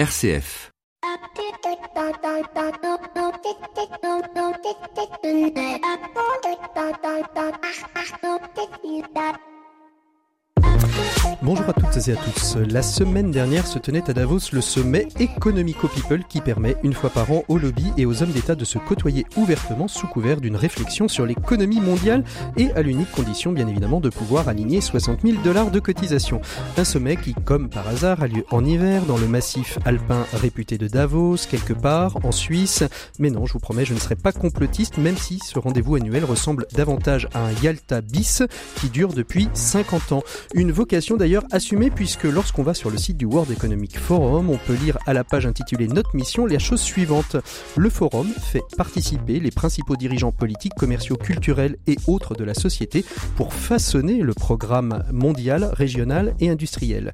RCF. Bonjour à toutes et à tous. La semaine dernière se tenait à Davos le sommet Economico People qui permet une fois par an aux lobbies et aux hommes d'État de se côtoyer ouvertement sous couvert d'une réflexion sur l'économie mondiale et à l'unique condition bien évidemment de pouvoir aligner 60 000 dollars de cotisation. Un sommet qui, comme par hasard, a lieu en hiver dans le massif alpin réputé de Davos, quelque part en Suisse. Mais non, je vous promets, je ne serai pas complotiste même si ce rendez-vous annuel ressemble davantage à un Yalta bis qui dure depuis 50 ans. Une vocation d'ailleurs assumée puisque lorsqu'on va sur le site du World Economic Forum, on peut lire à la page intitulée Notre mission la chose suivante. Le forum fait participer les principaux dirigeants politiques, commerciaux, culturels et autres de la société pour façonner le programme mondial, régional et industriel.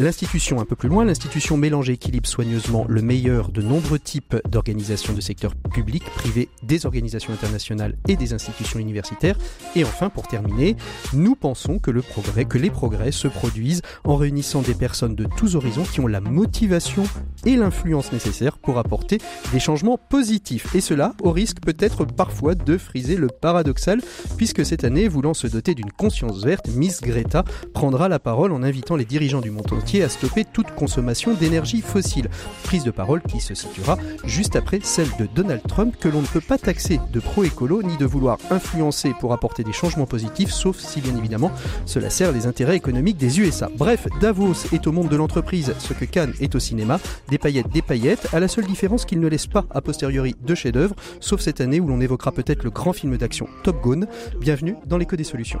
L'institution, un peu plus loin, l'institution mélange et équilibre soigneusement le meilleur de nombreux types d'organisations de secteur public, privé, des organisations internationales et des institutions universitaires. Et enfin, pour terminer, nous pensons que le progrès, que les progrès se produisent en réunissant des personnes de tous horizons qui ont la motivation et l'influence nécessaires pour apporter des changements positifs. Et cela au risque peut-être parfois de friser le paradoxal, puisque cette année, voulant se doter d'une conscience verte, Miss Greta prendra la parole en invitant les dirigeants du monde à stopper toute consommation d'énergie fossile. Prise de parole qui se situera juste après celle de Donald Trump, que l'on ne peut pas taxer de pro-écolo ni de vouloir influencer pour apporter des changements positifs, sauf si bien évidemment cela sert les intérêts économiques des USA. Bref, Davos est au monde de l'entreprise ce que Cannes est au cinéma, des paillettes, des paillettes, à la seule différence qu'il ne laisse pas a posteriori de chef-d'œuvre, sauf cette année où l'on évoquera peut-être le grand film d'action Top Gun. Bienvenue dans l'écho des solutions.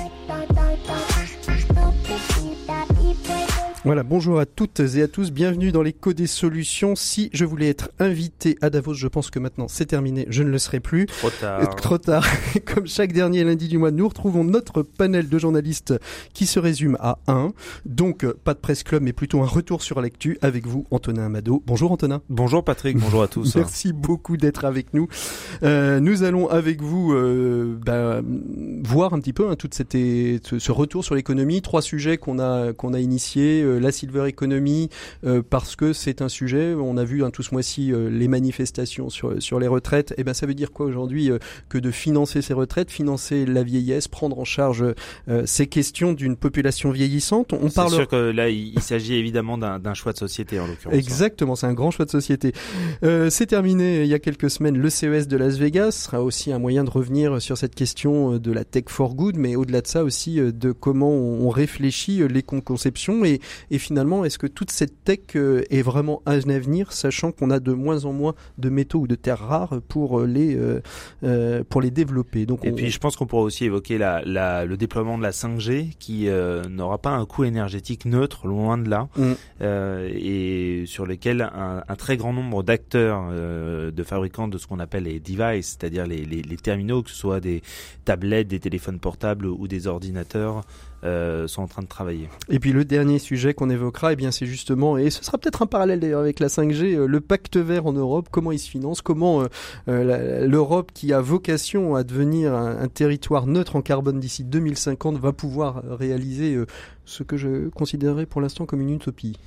Voilà, bonjour à toutes et à tous, bienvenue dans l'écho des solutions. Si je voulais être invité à Davos, je pense que maintenant c'est terminé, je ne le serai plus. Trop tard. Trop tard. Comme chaque dernier lundi du mois, nous retrouvons notre panel de journalistes qui se résume à un. Donc, pas de presse club, mais plutôt un retour sur l'actu avec vous, Antonin Amado. Bonjour Antonin. Bonjour Patrick, bonjour à tous. Merci beaucoup d'être avec nous. Euh, nous allons avec vous euh, bah, voir un petit peu hein, toute cette, ce retour sur l'économie. Trois sujets qu'on a qu'on a initiés la silver economy euh, parce que c'est un sujet. On a vu hein, tout ce mois-ci euh, les manifestations sur sur les retraites. Et eh ben ça veut dire quoi aujourd'hui euh, que de financer ces retraites, financer la vieillesse, prendre en charge ces questions d'une population vieillissante? On parle. C'est sûr que là il, s'agit évidemment d'un choix de société en l'occurrence. Exactement, c'est un grand choix de société. c'est terminé il y a quelques semaines. Le CES de Las Vegas sera aussi un moyen de revenir sur cette question de la tech for good, mais au-delà de ça aussi de comment on réfléchit les conceptions et, et finalement, est-ce que toute cette tech euh, est vraiment un avenir, sachant qu'on a de moins en moins de métaux ou de terres rares pour euh, les euh, pour les développer? Donc, et puis je pense qu'on pourrait aussi évoquer la, la, le déploiement de la 5G, qui n'aura pas un coût énergétique neutre, loin de là, mm. et sur lequel un, un très grand nombre d'acteurs, de fabricants de ce qu'on appelle les devices, c'est-à-dire les, les, les terminaux, que ce soit des tablettes, des téléphones portables ou des ordinateurs, euh, sont en train de travailler. Et puis le dernier sujet qu'on évoquera, eh bien c'est justement, et ce sera peut-être un parallèle d'ailleurs avec la 5G, euh, le pacte vert en Europe, comment il se finance, comment euh, l'Europe qui a vocation à devenir un, territoire neutre en carbone d'ici 2050 va pouvoir réaliser ce que je considérerais pour l'instant comme une utopie.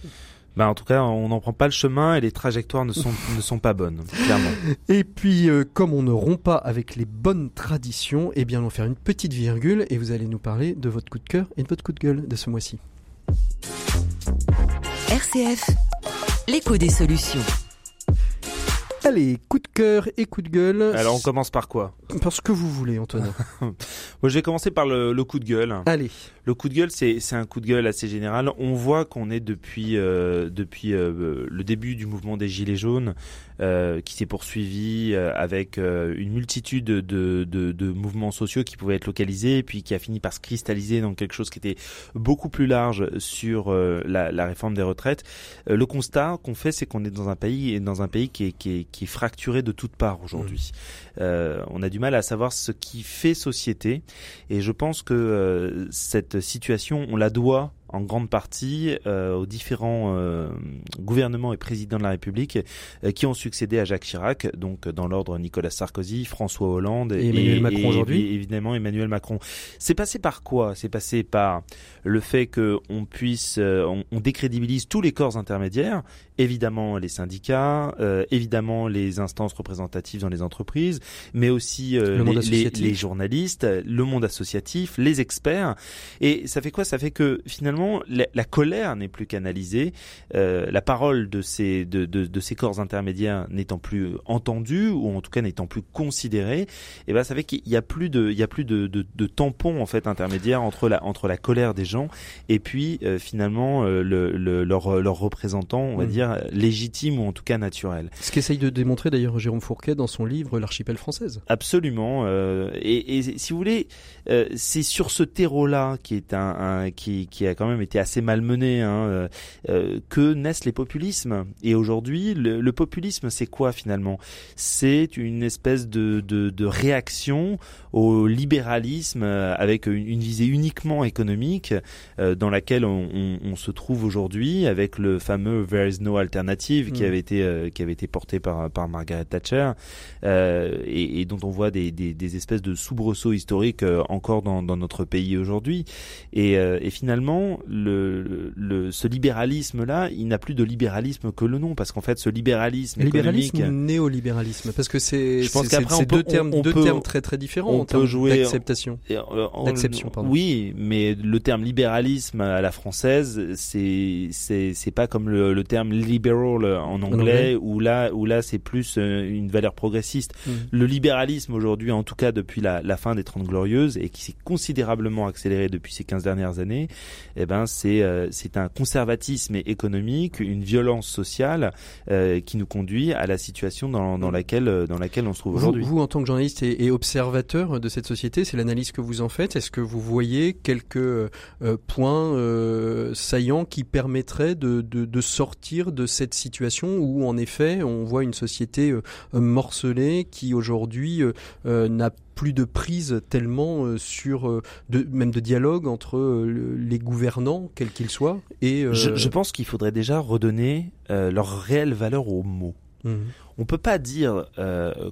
Bah en tout cas, on n'en prend pas le chemin et les trajectoires ne sont, ne sont pas bonnes, clairement. Et puis, euh, comme on ne rompt pas avec les bonnes traditions, eh bien, on va faire une petite virgule et vous allez nous parler de votre coup de cœur et de votre coup de gueule de ce mois-ci. RCF, l'écho des solutions. Allez, coup de cœur et coup de gueule. Alors on commence par quoi? Par ce que vous voulez, Antonin. Moi, je vais commencer par le, le, coup de gueule. Allez. Le coup de gueule, c'est un coup de gueule assez général. On voit qu'on est depuis euh, depuis euh, le début du mouvement des gilets jaunes, euh, qui s'est poursuivi euh, avec une multitude de, de, de, mouvements sociaux qui pouvaient être localisés, et puis qui a fini par se cristalliser dans quelque chose qui était beaucoup plus large sur la, la, réforme des retraites. le constat qu'on fait, c'est qu'on est dans un pays et dans un pays qui est, qui est qui est fracturé de toutes parts aujourd'hui. Mmh. Euh, on a du mal à savoir ce qui fait société, et je pense que euh, cette situation, on la doit en grande partie aux différents gouvernements et présidents de la République qui ont succédé à Jacques Chirac, donc dans l'ordre Nicolas Sarkozy, François Hollande et, Emmanuel Macron aujourd'hui. Évidemment Emmanuel Macron. C'est passé par quoi? C'est passé par le fait qu'on puisse, on, on décrédibilise tous les corps intermédiaires évidemment les syndicats, euh, évidemment les instances représentatives dans les entreprises, mais aussi euh, les, les, journalistes, le monde associatif, les experts. Et ça fait quoi? Ça fait que finalement la, colère n'est plus canalisée, euh, la parole de ces de, de, de ces corps intermédiaires n'étant plus entendue ou en tout cas n'étant plus considérée. Et ben ça fait qu'il y a plus de il y a plus de, de, de tampons en fait intermédiaires entre la entre la colère des gens et puis finalement le, le, leur leurs représentants, on va mmh. dire légitime ou en tout cas naturel. Ce qu'essaye de démontrer d'ailleurs Jérôme Fourquet dans son livre L'archipel française. Absolument. Euh, et, et, si vous voulez, euh, c'est sur ce terreau-là qui est un, qui, qui, a quand même été assez malmené hein, euh, que naissent les populismes. Et aujourd'hui, le, populisme, c'est quoi finalement? C'est une espèce de, de, de, réaction au libéralisme avec une, une visée uniquement économique dans laquelle on, on, on se trouve aujourd'hui avec le fameux There is no alternative qui mm. avait été euh, qui avait été portée par par Margaret Thatcher euh, et, et, dont on voit des, des, des espèces de soubresauts historiques euh, encore dans, dans notre pays aujourd'hui. Et, et finalement le, le ce libéralisme là il n'a plus de libéralisme que le nom parce qu'en fait ce libéralisme libéralisme ou néolibéralisme parce que c'est je pense qu'après c'est deux termes deux termes très très différents on en peut jouer d'acceptation. d'acception pardon. Oui mais le terme libéralisme à la française c'est c'est c'est pas comme le, le terme liberal en anglais, où là, où là c'est plus euh, une valeur progressiste. Mm. Le libéralisme aujourd'hui, en tout cas depuis la, la fin des Trente Glorieuses, et qui s'est considérablement accéléré depuis ces 15 dernières années, eh ben c'est euh, c'est un conservatisme économique, une violence sociale euh, qui nous conduit à la situation dans, dans mm. laquelle dans laquelle on se trouve aujourd'hui. Vous, en tant que journaliste et, observateur de cette société, c'est l'analyse que vous en faites. Est-ce que vous voyez quelques points saillants qui permettraient de, de, de sortir de cette situation où en effet on voit une société euh, morcelée qui aujourd'hui euh, euh, n'a plus de prise tellement sur de, même de dialogue entre les gouvernants quels qu'ils soient et je, pense qu'il faudrait déjà redonner leur réelle valeur aux mots. On mmh. On peut pas dire,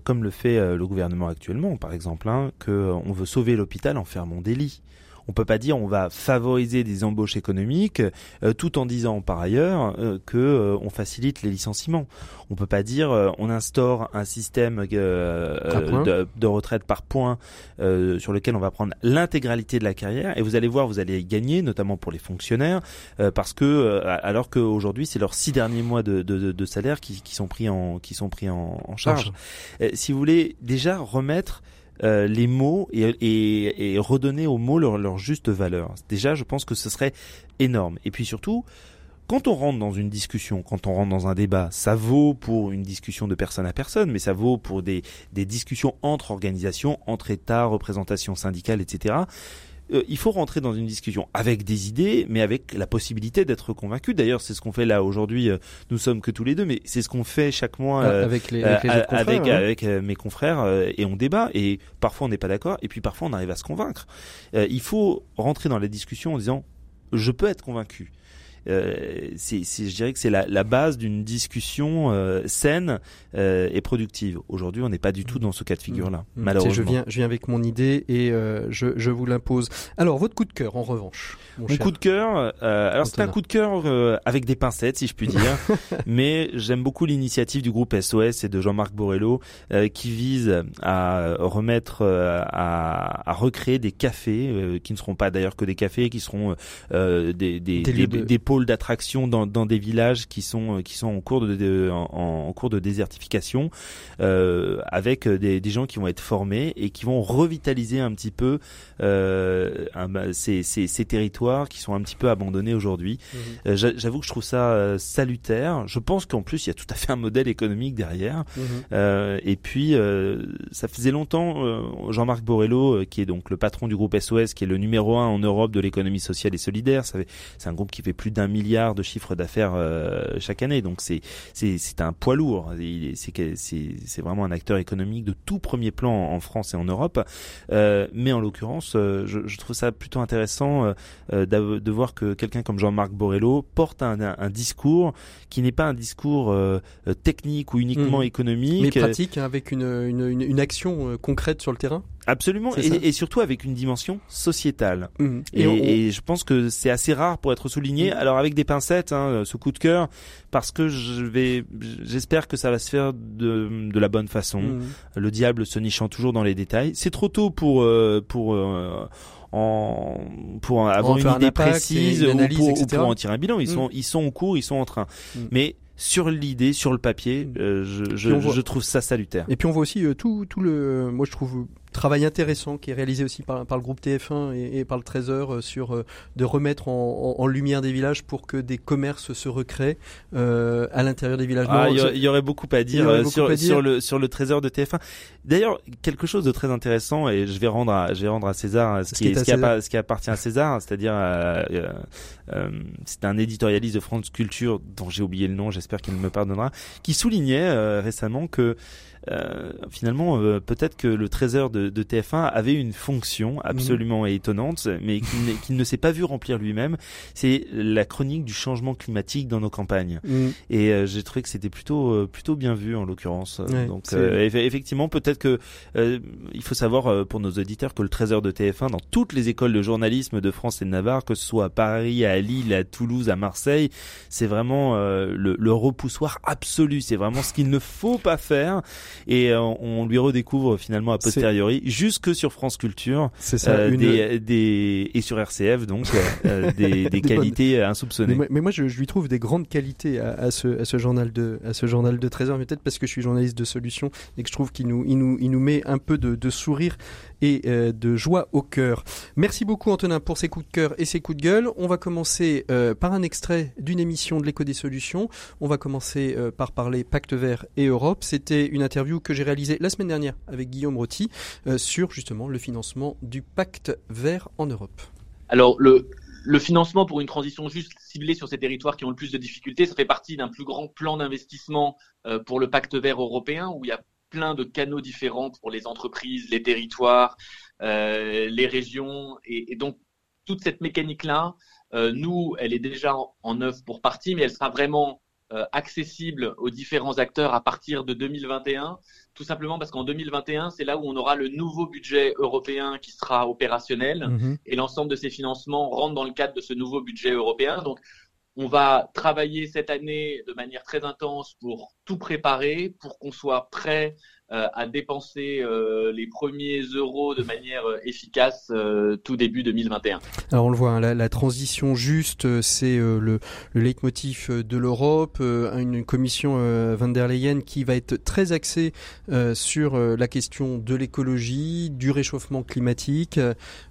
comme le fait le gouvernement actuellement, par exemple, hein, qu'on veut sauver l'hôpital en fermant des lits on peut pas dire on va favoriser des embauches économiques euh, tout en disant par ailleurs euh, que euh, on facilite les licenciements. On peut pas dire on instaure un système de, de, retraite par points sur lequel on va prendre l'intégralité de la carrière et vous allez voir vous allez gagner notamment pour les fonctionnaires parce que alors qu'aujourd'hui c'est leurs six derniers mois de, de salaire qui, qui, sont pris en qui sont pris en, en charge. si vous voulez déjà remettre euh, les mots et, redonner aux mots leur, leur juste valeur. Déjà, je pense que ce serait énorme. Et puis surtout, quand on rentre dans une discussion, quand on rentre dans un débat, ça vaut pour une discussion de personne à personne, mais ça vaut pour des, des discussions entre organisations, entre États, représentations syndicales, etc. Euh, il faut rentrer dans une discussion avec des idées, mais avec la possibilité d'être convaincu. D'ailleurs, c'est ce qu'on fait là aujourd'hui. Euh, nous sommes que tous les deux, mais c'est ce qu'on fait chaque mois avec, les, avec, avec, avec, mes confrères et on débat. Et parfois on n'est pas d'accord, et puis parfois on arrive à se convaincre. il faut rentrer dans la discussion en disant je peux être convaincu. Euh, c'est, je dirais que c'est la, la base d'une discussion euh, saine euh, et productive. Aujourd'hui, on n'est pas du tout dans ce cas de figure-là, mmh. malheureusement. Je viens, je viens avec mon idée et je, je vous l'impose. Alors, votre coup de cœur, en revanche. Mon, coup de cœur, alors c'est un coup de cœur avec des pincettes, si je puis dire, mais j'aime beaucoup l'initiative du groupe SOS et de Jean-Marc Borello qui vise à remettre, à, à, recréer des cafés qui ne seront pas d'ailleurs que des cafés, qui seront des, des, des, des, des d'attraction dans, dans, des villages qui sont euh, qui sont en cours de, en, cours de désertification, euh, avec des, des, gens qui vont être formés et qui vont revitaliser un petit peu euh, bah, ces, ces, ces, territoires qui sont un petit peu abandonnés aujourd'hui. Mhm. Euh, j'avoue que je trouve ça euh, salutaire. Je pense qu'en plus il y a tout à fait un modèle économique derrière. Mhm. et puis ça faisait longtemps Jean-Marc Borello, qui est donc le patron du groupe SOS, qui est le numéro un en Europe de l'économie sociale et solidaire. C'est un groupe qui fait plus d'un d'un milliard de chiffre d'affaires chaque année. Donc c'est c'est c'est un poids lourd. C'est c'est c'est vraiment un acteur économique de tout premier plan en France et en Europe. mais en l'occurrence, je, je, trouve ça plutôt intéressant de voir que quelqu'un comme Jean-Marc Borrello porte un, un, discours qui n'est pas un discours technique ou uniquement mmh. économique, mais pratique hein, avec une, une, une action concrète sur le terrain? Absolument, et, et, surtout avec une dimension sociétale. Mhm. Et, et, je pense que c'est assez rare pour être souligné. Mhm. Alors avec des pincettes, hein, ce coup de cœur, parce que je vais, j'espère que ça va se faire de, de la bonne façon. Mhm. Le diable se nichant toujours dans les détails. C'est trop tôt pour euh, pour euh, en pour avoir une idée précise ou, pour, pour, en tirer un bilan. Ils sont ils sont en cours, ils sont en train. Mais sur l'idée, sur le papier, euh, je, je, je, trouve ça salutaire. Et puis on voit aussi tout, tout le, moi je trouve travail intéressant qui est réalisé aussi par, par le groupe TF1 et, et par le Trésor euh, sur euh, de remettre en, en, lumière des villages pour que des commerces se recréent euh, à l'intérieur des villages. Ah, il y, aurait beaucoup à dire, euh, sur, sur, le sur le Trésor de TF1. D'ailleurs, quelque chose de très intéressant et je vais rendre à, je vais rendre à César ce, qui, ce, qui, ce qui, appartient à César, c'est-à-dire c'est un éditorialiste de France Culture dont j'ai oublié le nom, j'espère qu'il me pardonnera, qui soulignait récemment que euh, finalement, euh, peut-être que le trésor de, de, TF1 avait une fonction absolument étonnante, mais qu'il ne s'est pas vu remplir lui-même. C'est la chronique du changement climatique dans nos campagnes. Mm. Et euh, j'ai trouvé que c'était plutôt plutôt bien vu en l'occurrence. Donc effectivement, peut-être que il faut savoir pour nos auditeurs que le trésor de TF1 dans toutes les écoles de journalisme de France et de Navarre, que ce soit à Paris, à Lille, à Toulouse, à Marseille, c'est vraiment le, le repoussoir absolu. C'est vraiment ce qu'il ne faut pas faire et euh, on lui redécouvre finalement a posteriori jusque sur France Culture ça, euh, des, des, et sur RCF donc euh, des, des, qualités insoupçonnées. Mais, moi je, je, lui trouve des grandes qualités à, à, ce, à ce journal de à ce journal de 13 heures peut-être parce que je suis journaliste de solutions et que je trouve qu'il nous il nous il nous met un peu de, de sourire et euh, de joie au cœur. Merci beaucoup Antonin pour ces coups de cœur et ces coups de gueule. On va commencer euh, par un extrait d'une émission de l'écho des solutions. On va commencer euh, par parler Pacte vert et Europe. C'était une interview que j'ai réalisée la semaine dernière avec Guillaume Rotti sur justement le financement du Pacte vert en Europe. Alors le, le financement pour une transition juste ciblée sur ces territoires qui ont le plus de difficultés, ça fait partie d'un plus grand plan d'investissement pour le pacte vert européen où il y a plein de canaux différents pour les entreprises, les territoires, euh, les régions. Et, donc, toute cette mécanique-là, euh, nous, elle est déjà en, œuvre pour partie, mais elle sera vraiment euh, accessible aux différents acteurs à partir de 2021, tout simplement parce qu'en 2021, c'est là où on aura le nouveau budget européen qui sera opérationnel mhm. et l'ensemble de ces financements rentrent dans le cadre de ce nouveau budget européen. Donc, on va travailler cette année de manière très intense pour tout préparer, pour qu'on soit prêt à dépenser euh, les premiers euros de manière euh, efficace tout début 2021. Alors on le voit, hein, la, transition juste, c'est le, le leitmotiv de l'Europe, une commission van der Leyen qui va être très axée sur la question de l'écologie, du réchauffement climatique.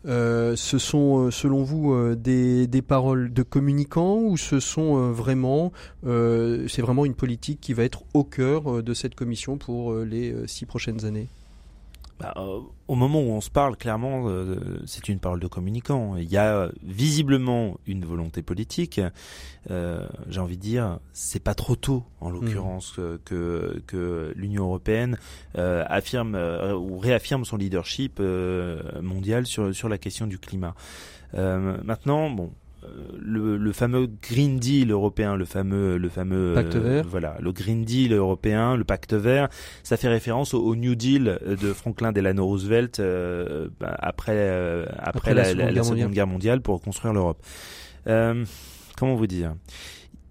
ce sont, selon vous, des, des paroles de communicants ou ce sont vraiment, c'est vraiment une politique qui va être au cœur de cette commission pour les six prochaines années bah, euh, au moment où on se parle, clairement, euh, c'est une parole de communicant. Il y a visiblement une volonté politique. Euh, J'ai envie de dire, c'est pas trop tôt, en mmh. l'occurrence, que, que l'Union européenne euh, affirme ou réaffirme son leadership mondial sur sur la question du climat. maintenant, bon, le, le, fameux Green Deal européen, le fameux, le fameux pacte vert. voilà, le Green Deal européen, le pacte vert, ça fait référence au, New Deal de Franklin Delano Roosevelt euh, bah, après, euh, après, la, la, Seconde, Guerre, mondiale pour construire l'Europe. Euh, comment vous dire?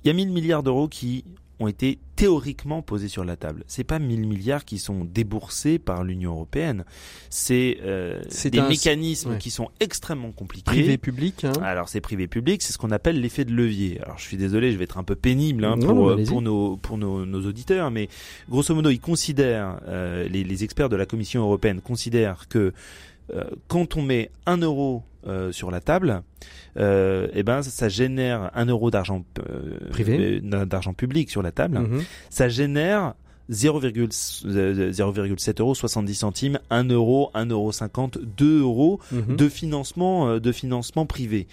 Il y a 1000 milliards d'euros qui ont été théoriquement posés sur la table. C'est pas 1000 milliards qui sont déboursés par l'Union européenne. C'est euh, des mécanismes qui sont extrêmement compliqués. Privé public. Hein. Alors c'est privé public, c'est ce qu'on appelle l'effet de levier. Alors je suis désolé, je vais être un peu pénible hein, pour, euh, pour nos pour nos, nos, auditeurs, mais grosso modo, ils considèrent euh, les, les experts de la Commission européenne considèrent que quand on met un euro euh, sur la table, euh, eh ben ça, génère un euro d'argent privé, d'argent public sur la table. Mhm. Ça génère 0,7 euros 70 centimes, 1 euro, 1 euro 50, 2 euros mhm. de financement de financement privé.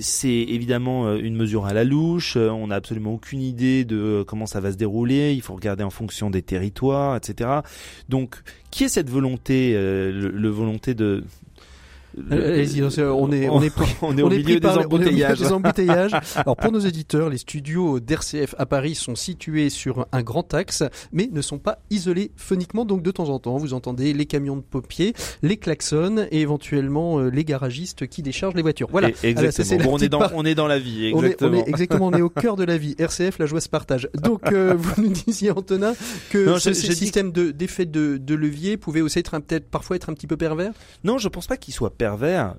C'est évidemment une mesure à la louche. On n'a absolument aucune idée de comment ça va se dérouler. Il faut regarder en fonction des territoires, etc. Donc, qui est cette volonté, le volonté de Allez-y, on est, on est, on est au milieu des embouteillages. Alors pour nos éditeurs, les studios d'RCF à Paris sont situés sur un grand axe, mais ne sont pas isolés phoniquement. Donc de temps en temps, vous entendez les camions de pompiers, les klaxons et éventuellement euh, les garagistes qui déchargent les voitures. Voilà. exactement. on est dans, on est dans la vie. Exactement. On est, exactement. On est au cœur de la vie. RCF, la joie se partage. Donc euh, vous nous disiez Antonin que ce, système d'effet de, de, levier pouvait aussi être peut-être parfois être un petit peu pervers? Non, je pense pas qu'il soit pervers,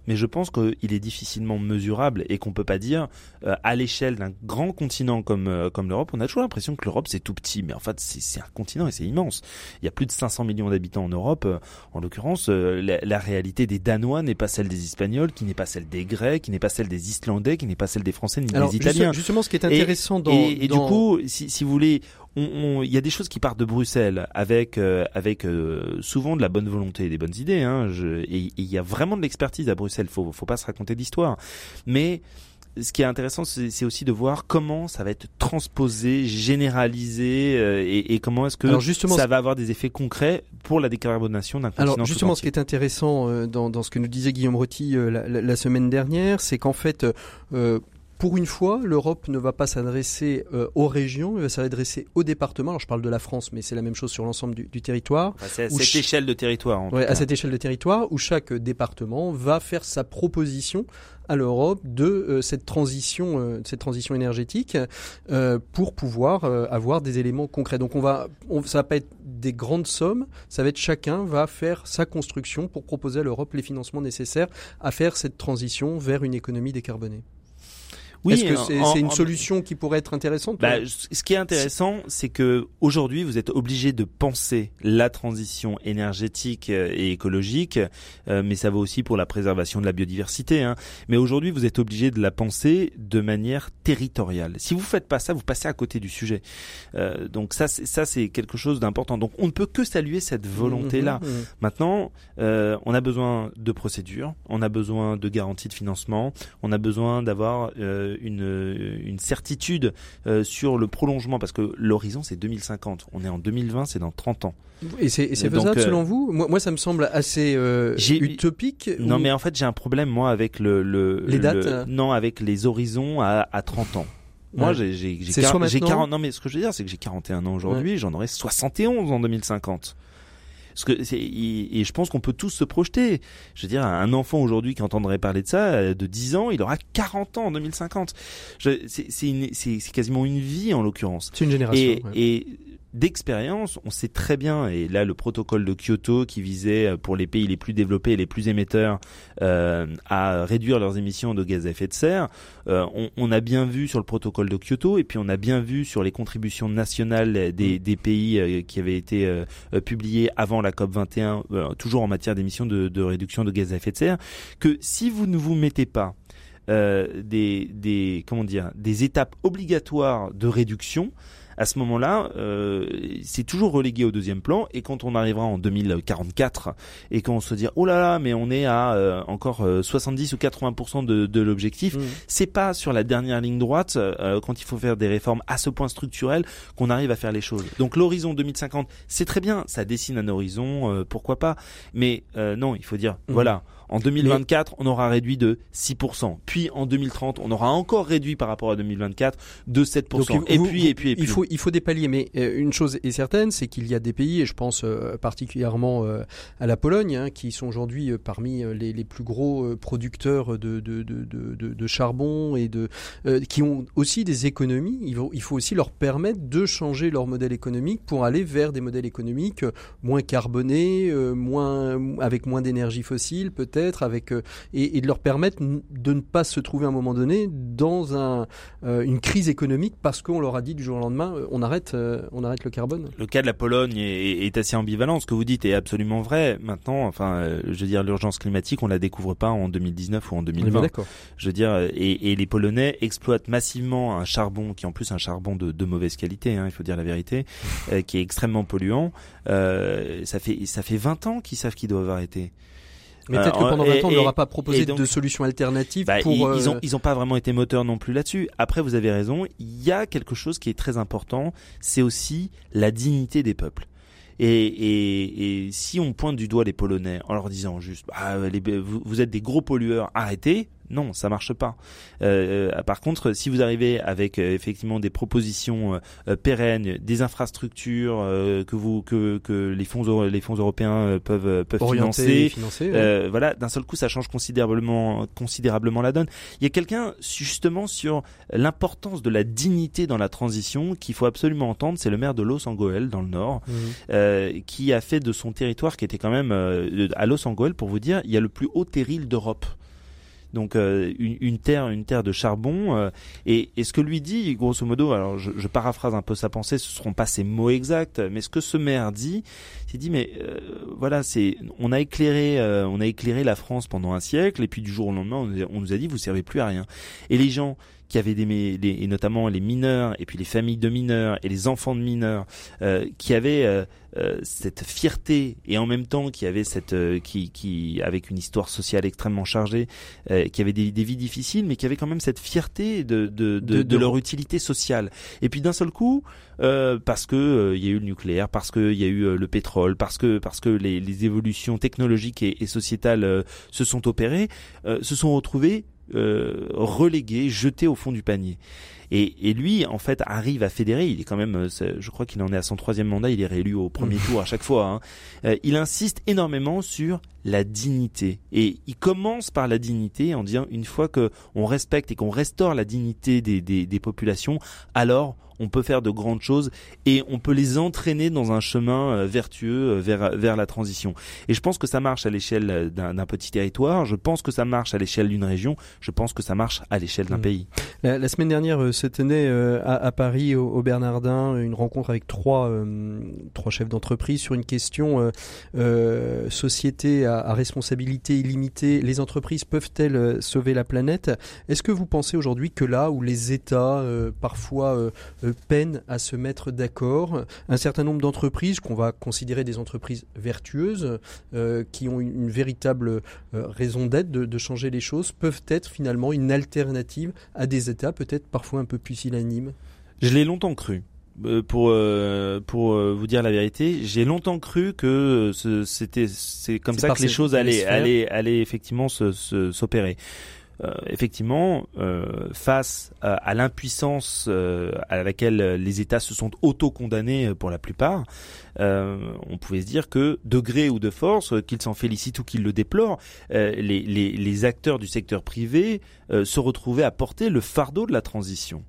mais je pense qu'il est difficilement mesurable et qu'on peut pas dire euh, à l'échelle d'un grand continent comme euh, comme l'Europe. On a toujours l'impression que l'Europe c'est tout petit, mais en fait c'est un continent et c'est immense. Il y a plus de 500 millions d'habitants en Europe. Euh, en l'occurrence, la, réalité des Danois n'est pas celle des Espagnols, qui n'est pas celle des Grecs, qui n'est pas celle des Islandais, qui n'est pas celle des Français ni des Italiens. Justement, ce qui est intéressant dans et, du coup, si, si vous voulez, il y a des choses qui partent de Bruxelles avec euh, avec euh, souvent de la bonne volonté et des bonnes idées. Hein, et il y a vraiment de l'expertise à Bruxelles. Faut faut pas se raconter d'histoire. Mais ce qui est intéressant, c'est aussi de voir comment ça va être transposé, généralisé, euh, et, comment est-ce que ça va avoir des effets concrets pour la décarbonation d'un continent. Alors justement, ce qui est intéressant dans, dans, ce que nous disait Guillaume Rotti la, la, semaine dernière, c'est qu'en fait pour une fois, l'Europe ne va pas s'adresser euh, aux régions, elle va s'adresser aux départements. Alors je parle de la France, mais c'est la même chose sur l'ensemble du, territoire. c'est à cette échelle de territoire. En à cette échelle de territoire, où chaque département va faire sa proposition à l'Europe de euh, cette transition, euh, cette transition énergétique, pour pouvoir avoir des éléments concrets. Donc on va, on, ça va pas être des grandes sommes, ça va être chacun va faire sa construction pour proposer à l'Europe les financements nécessaires à faire cette transition vers une économie décarbonée. Oui, Est-ce que c'est une solution qui pourrait être intéressante bah, Ce qui est intéressant, c'est que aujourd'hui, vous êtes obligé de penser la transition énergétique euh, et écologique, euh, mais ça vaut aussi pour la préservation de la biodiversité. Hein. Mais aujourd'hui, vous êtes obligé de la penser de manière territoriale. Si vous faites pas ça, vous passez à côté du sujet. Euh, donc ça, ça c'est quelque chose d'important. Donc on ne peut que saluer cette volonté-là. Mmh, mmh, mmh. Maintenant, euh, on a besoin de procédures, on a besoin de garanties de financement, on a besoin d'avoir euh, une, une certitude euh, sur le prolongement parce que l'horizon c'est 2050. On est en 2020, c'est dans 30 ans. Et c'est faisable euh, selon vous? Moi, moi, ça me semble assez euh, utopique. Non, mais en fait, j'ai un problème moi avec le, le les dates. non, avec les horizons à, à 30 ans. Moi, j'ai j'ai 40. Non, mais ce que je veux dire, c'est que j'ai 41 ans aujourd'hui. J'en aurai 71 en 2050 que et, je pense qu'on peut tous se projeter. Je veux dire, un enfant aujourd'hui qui entendrait parler de ça, euh, de 10 ans, il aura 40 ans en 2050. C'est quasiment une vie en l'occurrence. C'est une génération. et d'expérience, on sait très bien, et là le protocole de Kyoto qui visait euh, pour les pays les plus développés et les plus émetteurs euh, à réduire leurs émissions de gaz à effet de serre, euh, on, on, a bien vu sur le protocole de Kyoto et puis on a bien vu sur les contributions nationales des, mm. des pays euh, qui avaient été euh, publiées avant la COP 21, toujours en matière d'émissions de, de, réduction de gaz à effet de serre, que si vous ne vous mettez pas des, des comment dire des étapes obligatoires de réduction, à ce moment-là, euh, c'est toujours relégué au deuxième plan. Et quand on arrivera en 2044 et qu'on se dit oh là là, mais on est à euh, encore 70 euh, ou 80% de, de l'objectif, mmh. c'est pas sur la dernière ligne droite euh, quand il faut faire des réformes à ce point structurel qu'on arrive à faire les choses. Donc l'horizon 2050, c'est très bien, ça dessine un horizon, pourquoi pas. Mais non, il faut dire mmh. voilà en 2024, on aura réduit de 6%. Puis en 2030, on aura encore réduit par rapport à 2024 de 7%. et, puis, et puis, et puis, Il faut, il faut des paliers. Mais euh, une chose est certaine, c'est qu'il y a des pays, et je pense euh, particulièrement euh, à la Pologne, hein, qui sont aujourd'hui parmi les, les, plus gros producteurs de, de, de, de, de charbon et de, qui ont aussi des économies. Il faut, il faut aussi leur permettre de changer leur modèle économique pour aller vers des modèles économiques moins carbonés, moins, avec moins d'énergie fossile, peut-être avec euh, et, de leur permettre de ne pas se trouver à un moment donné dans un, euh, une crise économique parce qu'on leur a dit du jour au lendemain euh, on arrête on arrête le carbone. Le cas de la Pologne est, est, assez ambivalent. Ce que vous dites est absolument vrai. Maintenant, enfin, je veux dire, l'urgence climatique, on la découvre pas en 2019 ou en 2020. D'accord. Je veux dire, et, et, les Polonais exploitent massivement un charbon qui, en plus, un charbon de, de mauvaise qualité. Hein, il faut dire la vérité, qui est extrêmement polluant. ça fait ça fait 20 ans qu'ils savent qu'ils doivent arrêter. Mais peut-être que pendant 20 ans, on n'aura pas proposé de solutions alternatives bah, pour. Ils, ils, ont, ils ont pas vraiment été moteurs non plus là-dessus. Après, vous avez raison. Il y a quelque chose qui est très important. C'est aussi la dignité des peuples. Et, et, et, si on pointe du doigt les Polonais en leur disant juste bah, vous, vous, êtes des gros pollueurs, arrêtez, non, ça marche pas. Euh, euh, par contre, si vous arrivez avec euh, effectivement des propositions pérennes, des infrastructures que vous que, que les fonds les fonds européens peuvent peuvent financer, voilà, d'un seul coup, ça change considérablement considérablement la donne. Il y a quelqu'un justement sur l'importance de la dignité dans la transition qu'il faut absolument entendre. C'est le maire de Los Angeles dans le Nord, mmh. qui a fait de son territoire, qui était quand même à Los Angeles, pour vous dire, il y a le plus haut terril d'Europe donc euh, une, une, terre, une terre de charbon. Euh, et, et, ce que lui dit, grosso modo, alors je, je, paraphrase un peu sa pensée, ce seront pas ses mots exacts, mais ce que ce maire dit, il dit mais euh, voilà, c'est on a éclairé, on a éclairé la France pendant un siècle, et puis du jour au lendemain, on, on nous a dit vous servez plus à rien. Et les gens qui avaient des, et notamment les mineurs et puis les familles de mineurs et les enfants de mineurs euh, qui avaient euh, euh, cette fierté et en même temps qui avaient cette qui, qui avec une histoire sociale extrêmement chargée qui avaient des, des, vies difficiles mais qui avaient quand même cette fierté de de, de, de, leur utilité sociale. Et puis d'un seul coup parce que il y a eu le nucléaire parce que il y a eu le pétrole parce que parce que les, les évolutions technologiques et, et sociétales se sont opérées se sont retrouvés euh, relégué, jeté au fond du panier. Et, et, lui, en fait, arrive à fédérer. Il est quand même, euh, je crois qu'il en est à son troisième mandat. Il est réélu au premier tour à chaque fois. Hein. Euh, il insiste énormément sur la dignité. Et il commence par la dignité en disant une fois que on respecte et qu'on restaure la dignité des, des, des populations, alors on peut faire de grandes choses et on peut les entraîner dans un chemin euh, vertueux euh, vers, vers la transition. Et je pense que ça marche à l'échelle d'un petit territoire, je pense que ça marche à l'échelle d'une région, je pense que ça marche à l'échelle d'un mmh. pays. La, semaine dernière se tenait à, Paris, au, Bernardin, une rencontre avec trois, trois chefs d'entreprise sur une question société à, responsabilité illimitée. Les entreprises peuvent-elles sauver la planète? Est-ce que vous pensez aujourd'hui que là où les États parfois peine à se mettre d'accord. Un certain nombre d'entreprises qu'on va considérer des entreprises vertueuses, euh, qui ont une, véritable euh, raison d'être, de, changer les choses, peuvent être finalement une alternative à des États peut-être parfois un peu pusillanimes. Je l'ai longtemps cru euh, pour pour vous dire la vérité, j'ai longtemps cru que c'était c'est comme ça que les choses allaient allaient allaient effectivement s'opérer. Euh, effectivement, euh, face à, l'impuissance euh, à laquelle les États se sont auto-condamnés pour la plupart, on pouvait se dire que, de gré ou de force, qu'ils s'en félicitent ou qu'ils le déplorent, les, les, les, acteurs du secteur privé se retrouvaient à porter le fardeau de la transition.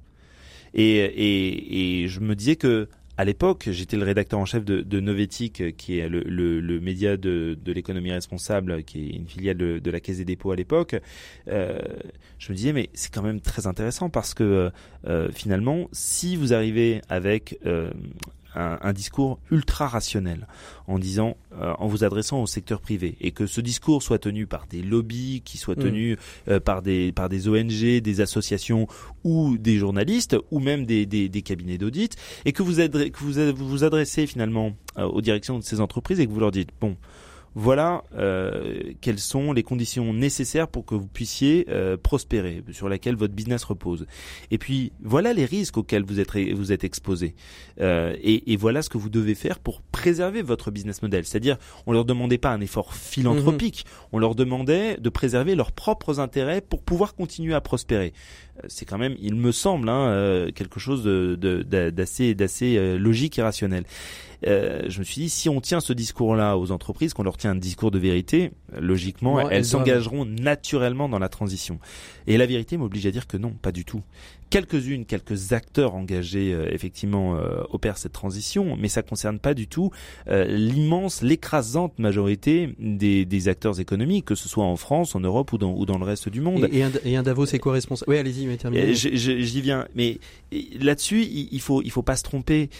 Et, et, et je me disais que à l'époque, j'étais le rédacteur en chef de, de Novetic, qui est le, le, le média de, de l'économie responsable, qui est une filiale de, de la Caisse des dépôts à l'époque. Euh, je me disais, mais c'est quand même très intéressant parce que euh, finalement, si vous arrivez avec euh, un, discours ultra rationnel en disant, euh, en vous adressant au secteur privé, et que ce discours soit tenu par des lobbies, qui soit mm. tenu euh, par des par des ONG, des associations ou des journalistes ou même des, des, des cabinets d'audit, et que vous, que vous vous adressez finalement euh, aux directions de ces entreprises et que vous leur dites bon voilà euh, quelles sont les conditions nécessaires pour que vous puissiez euh, prospérer, sur laquelle votre business repose. Et puis voilà les risques auxquels vous êtes vous êtes exposé. Euh, et, et, voilà ce que vous devez faire pour préserver votre business model. C'est-à-dire, on leur demandait pas un effort philanthropique, mhm. on leur demandait de préserver leurs propres intérêts pour pouvoir continuer à prospérer. C'est quand même, il me semble, hein, euh, quelque chose d'assez d'assez euh, logique et rationnel. Euh, je me suis dit, si on tient ce discours-là aux entreprises, qu'on leur tient un discours de vérité, logiquement, elles s'engageront naturellement dans la transition. Et la vérité m'oblige à dire que non, pas du tout. Quelques-unes, quelques acteurs engagés, euh, effectivement, euh, opèrent cette transition, mais ça concerne pas du tout l'immense, l'écrasante majorité des, des, acteurs économiques, que ce soit en France, en Europe ou dans, ou dans le reste du monde. Et, un, et un, Davos éco-responsable. Oui, allez-y, mais terminez. J'y viens. Mais là-dessus, il, il faut, il faut pas se tromper.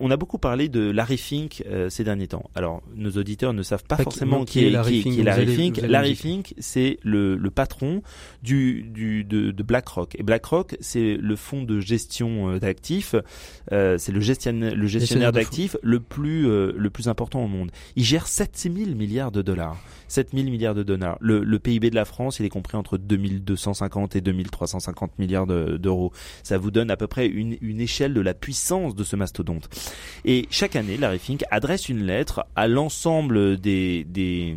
Euh, on a beaucoup parlé de Larry Fink ces derniers temps. Alors, nos auditeurs ne savent pas, forcément qui, est, Larry Fink. Larry Fink, Larry Fink c'est le, le, patron du, du de, de, BlackRock. Et BlackRock, c'est le fonds de gestion d'actifs. c'est le gestionnaire, le gestionnaire d'actifs le plus le plus important au monde. Il gère 7000 milliards de dollars. 7000 milliards de dollars. Le, le, PIB de la France, il est compris entre 2250 et 2350 milliards d'euros. Ça vous donne à peu près une, une échelle de la puissance de ce mastodonte. Et chaque année, Larry Fink adresse une lettre à l'ensemble des, des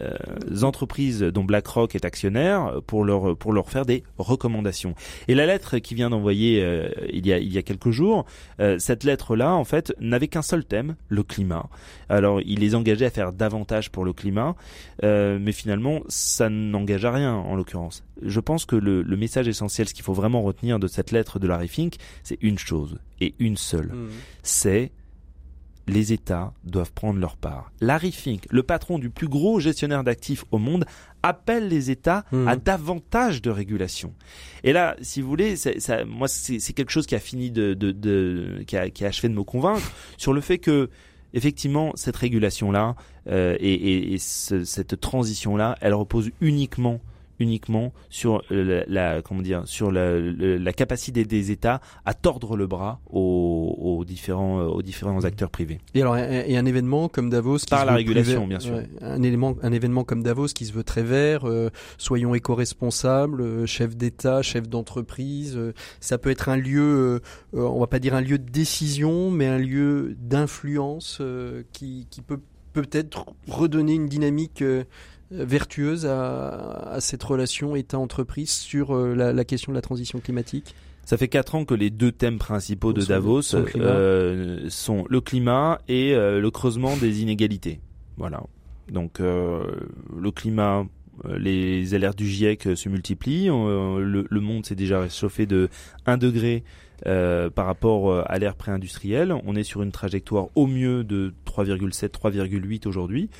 euh, entreprises dont BlackRock est actionnaire pour leur pour leur faire des recommandations. Et la lettre qui vient d'envoyer euh, il y a il y a quelques jours, euh, cette lettre là en fait n'avait qu'un seul thème, le climat. Alors il les engageait à faire davantage pour le climat, mais finalement ça n'engage à rien en l'occurrence. Je pense que le, le message essentiel, ce qu'il faut vraiment retenir de cette lettre de Larry Fink, c'est une chose et une seule, mmh. C'est les États doivent prendre leur part. Larry Fink, le patron du plus gros gestionnaire d'actifs au monde, appelle les États mmh. à davantage de régulation. Et là, si vous voulez, ça, moi, c'est quelque chose qui a fini de, de, de qui, a, qui a achevé de me convaincre sur le fait que effectivement, cette régulation-là euh, et, et, et cette transition-là, elle repose uniquement uniquement sur la, comment dire sur la, capacité des États à tordre le bras aux, différents euh, aux différents mmh. acteurs privés. Et alors et un événement comme Davos qui par la régulation bien sûr. un élément un événement comme Davos qui se veut très vert, euh, soyons éco-responsables, euh, chef d'État, chef d'entreprise, ça peut être un lieu on va pas dire un lieu de décision mais un lieu d'influence qui, qui peut peut-être redonner une dynamique vertueuse à, cette relation État-entreprise sur euh, la, question de la transition climatique? Ça fait quatre ans que les deux thèmes principaux de Davos euh, sont le climat et euh, le creusement des inégalités. Voilà. Donc le climat, les alertes du GIEC se multiplient. Le, le, monde s'est déjà réchauffé de 1 degré par rapport à l'ère pré-industrielle. On est sur une trajectoire au mieux de 3,7, 3,8 aujourd'hui.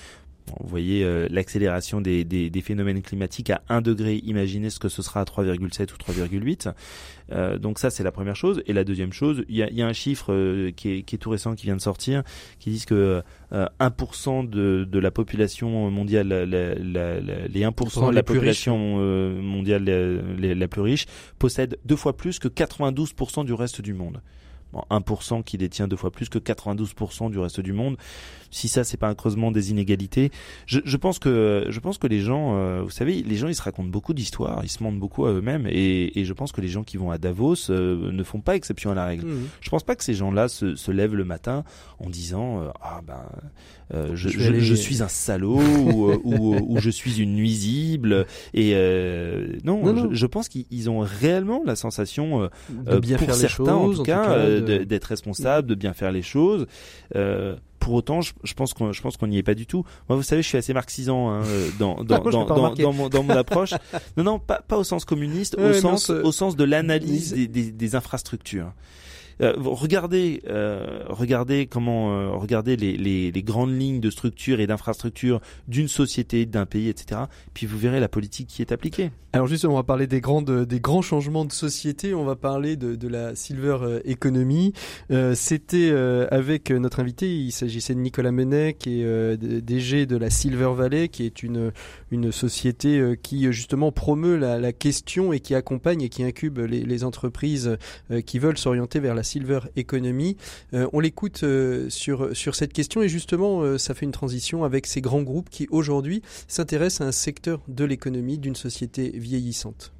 Vous voyez euh, l'accélération des, des, des, phénomènes climatiques à 1 degré, imaginez ce que ce sera à 3,7 ou 3,8. Euh, donc ça c'est la première chose. Et la deuxième chose, il y a, y a, un chiffre euh, qui, est, qui, est, tout récent qui vient de sortir, qui dit que 1% de, de, la population mondiale, la, la, les 1% de la population mondiale la plus riche possèdent deux fois plus que 92% du reste du monde. 1% qui détient deux fois plus que 92% du reste du monde. Si ça, c'est pas un creusement des inégalités, je, je, pense que je pense que les gens, euh, vous savez, les gens ils se racontent beaucoup d'histoires, ils se mentent beaucoup à eux-mêmes, et, et, je pense que les gens qui vont à Davos euh, ne font pas exception à la règle. Mmh. Je pense pas que ces gens-là se, se lèvent le matin en disant euh, ah ben je, je, je, suis un salaud ou, ou, ou, je suis une nuisible et non, Je, pense qu'ils ont réellement la sensation de bien pour faire certains les choses, en tout cas, d'être responsable, de bien faire les choses. Euh, pour autant, je, pense qu'on, je pense qu'on n'y est pas du tout. Moi, vous savez, je suis assez marxisant hein, euh, dans dans, dans, dans, dans, mon, dans mon approche. Non, non, pas, pas au sens communiste, au sens au sens de l'analyse des, des, des infrastructures. Euh, regardez, euh, regardez comment, euh, regardez les, les, les, grandes lignes de structure et d'infrastructure d'une société, d'un pays, etc. Puis vous verrez la politique qui est appliquée. Alors justement, on va parler des grandes, des grands changements de société. On va parler de, de la silver economy. C'était avec notre invité. Il s'agissait de Nicolas Menet, qui est DG de la Silver Valley, qui est une une société qui justement promeut la, la question et qui accompagne et qui incube les, les entreprises qui veulent s'orienter vers la Silver Economy. Euh, on l'écoute euh, sur, sur cette question et justement, euh, ça fait une transition avec ces grands groupes qui aujourd'hui s'intéressent à un secteur de l'économie d'une société vieillissante.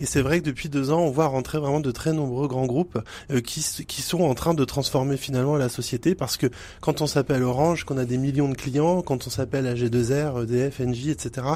Et c'est vrai que depuis deux ans, on voit rentrer vraiment de très nombreux grands groupes euh, qui, qui sont en train de transformer finalement la société parce que quand on s'appelle Orange, qu'on a des millions de clients, quand on s'appelle AG2R, EDF, Engie, etc.,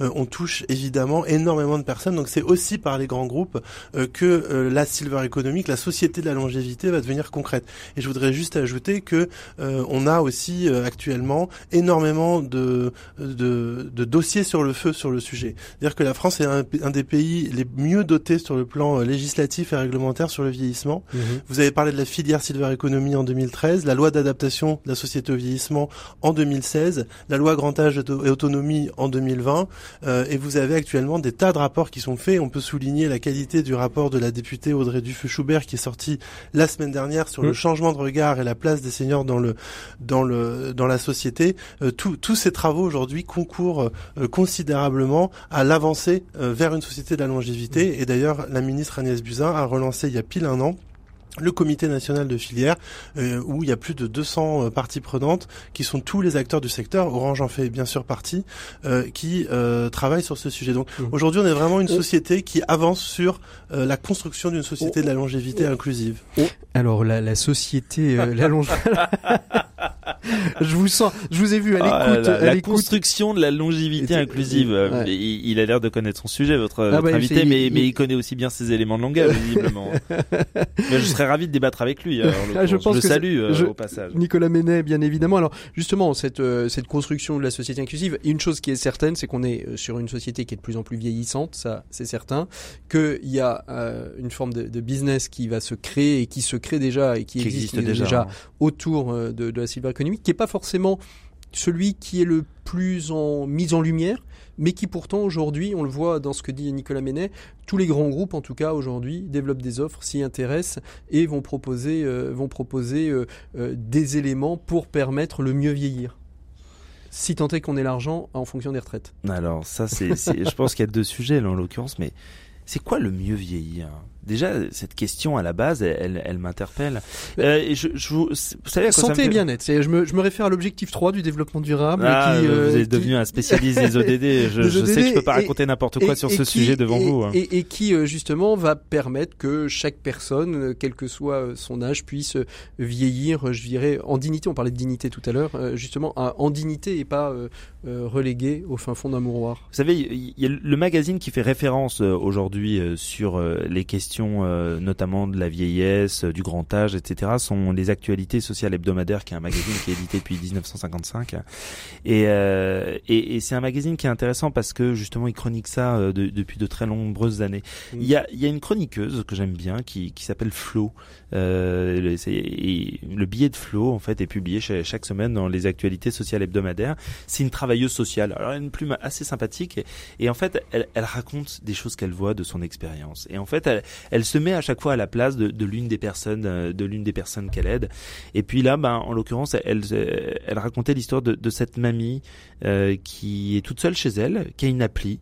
euh, on touche évidemment énormément de personnes. Donc c'est aussi par les grands groupes euh, que la silver economic, la société de la longévité va devenir concrète. Et je voudrais juste ajouter que on a aussi actuellement énormément de, de, de, dossiers sur le feu sur le sujet. C'est-à-dire que la France est un, un des pays les mieux doté sur le plan législatif et réglementaire sur le vieillissement. Mhm. Vous avez parlé de la filière Silver Economy en 2013, la loi d'adaptation de la société au vieillissement en 2016, la loi grand âge et autonomie en 2020, euh, et vous avez actuellement des tas de rapports qui sont faits. On peut souligner la qualité du rapport de la députée Audrey Dufeu-Schubert qui est sorti la semaine dernière sur Mhm. le changement de regard et la place des seniors dans le dans le dans la société. Euh, tous tous ces travaux aujourd'hui concourent euh, considérablement à l'avancée euh, vers une société de la longévité. Et d'ailleurs, la ministre Agnès Buzyn a relancé il y a pile un an le comité national de filière euh, où il y a plus de 200 euh, parties prenantes qui sont tous les acteurs du secteur Orange en fait bien sûr partie euh, qui euh, travaillent sur ce sujet donc Mhm. aujourd'hui on est vraiment une société qui avance sur euh, la construction d'une société de la longévité inclusive Alors la, la société, euh, la longe... je vous sens, je vous ai vu à Ah, l'écoute, la, à la l'écoute. construction de la longévité inclusive. Ouais. Il, il a l'air de connaître son sujet, votre, Ah votre bah, invité, mais, il- mais il connaît aussi bien ses éléments de langage, visiblement. mais je serais ravi de débattre avec lui. euh, Ah, je pense le que salue euh, je- au passage. Nicolas Ménet, bien évidemment. Alors justement, cette euh, cette construction de la société inclusive, une chose qui est certaine, c'est qu'on est sur une société qui est de plus en plus vieillissante, ça c'est certain. Qu'il y a une forme de, de business qui va se créer et qui se crée déjà et qui, Qui existe, existe déjà. hein. autour de, de la economy, qui est pas forcément celui qui est le plus en mise en lumière, mais qui pourtant aujourd'hui, on le voit dans ce que dit Nicolas Ménet, tous les grands groupes en tout cas aujourd'hui développent des offres, s'y intéressent et vont proposer, euh, euh, euh, des éléments pour permettre le mieux vieillir. Si tant est qu'on ait l'argent en fonction des retraites. Alors ça, c'est- je pense qu'il y a deux sujets là en l'occurrence, mais c'est quoi le mieux vieillir? Déjà, cette question à la base, elle, elle, elle m'interpelle. Euh, je, je vous, vous savez à quoi ça me Santé et bien-être, je me, je me réfère à l'objectif 3 du développement durable. Ah, qui, vous euh, êtes qui- devenu un spécialiste des ODD. Je, Des je sais que je peux pas et- raconter n'importe quoi et- sur et ce qui- sujet devant vous. hein. Et, et qui euh, justement va permettre que chaque personne, euh, quel que soit son âge, puisse vieillir, je dirais, en dignité. On parlait de dignité tout à l'heure, justement, en dignité et pas relégué au fin fond d'un mouroir. Vous savez, il y a le magazine qui fait référence aujourd'hui sur les questions euh, notamment de la vieillesse, euh, du grand âge, etc. sont les actualités sociales hebdomadaires, qui est un magazine qui est édité depuis 1955. Et, euh, et, et c'est un magazine qui est intéressant parce que justement il chronique ça euh, de- depuis de très nombreuses années. Il y a, il y a une chroniqueuse que j'aime bien qui, qui s'appelle Flo. Euh, le, et le billet de Flo en fait est publié cha- chaque semaine dans les actualités sociales hebdomadaires. C'est une travailleuse sociale. Alors elle a une plume assez sympathique et, et en fait elle, elle raconte des choses qu'elle voit de son expérience. Et en fait elle, elle se met à chaque fois à la place de, de l'une des personnes euh, de l'une des personnes qu'elle aide. Et puis là, ben en l'occurrence, elle, elle, elle racontait l'histoire de, de cette mamie euh, qui est toute seule chez elle, qui a une appli.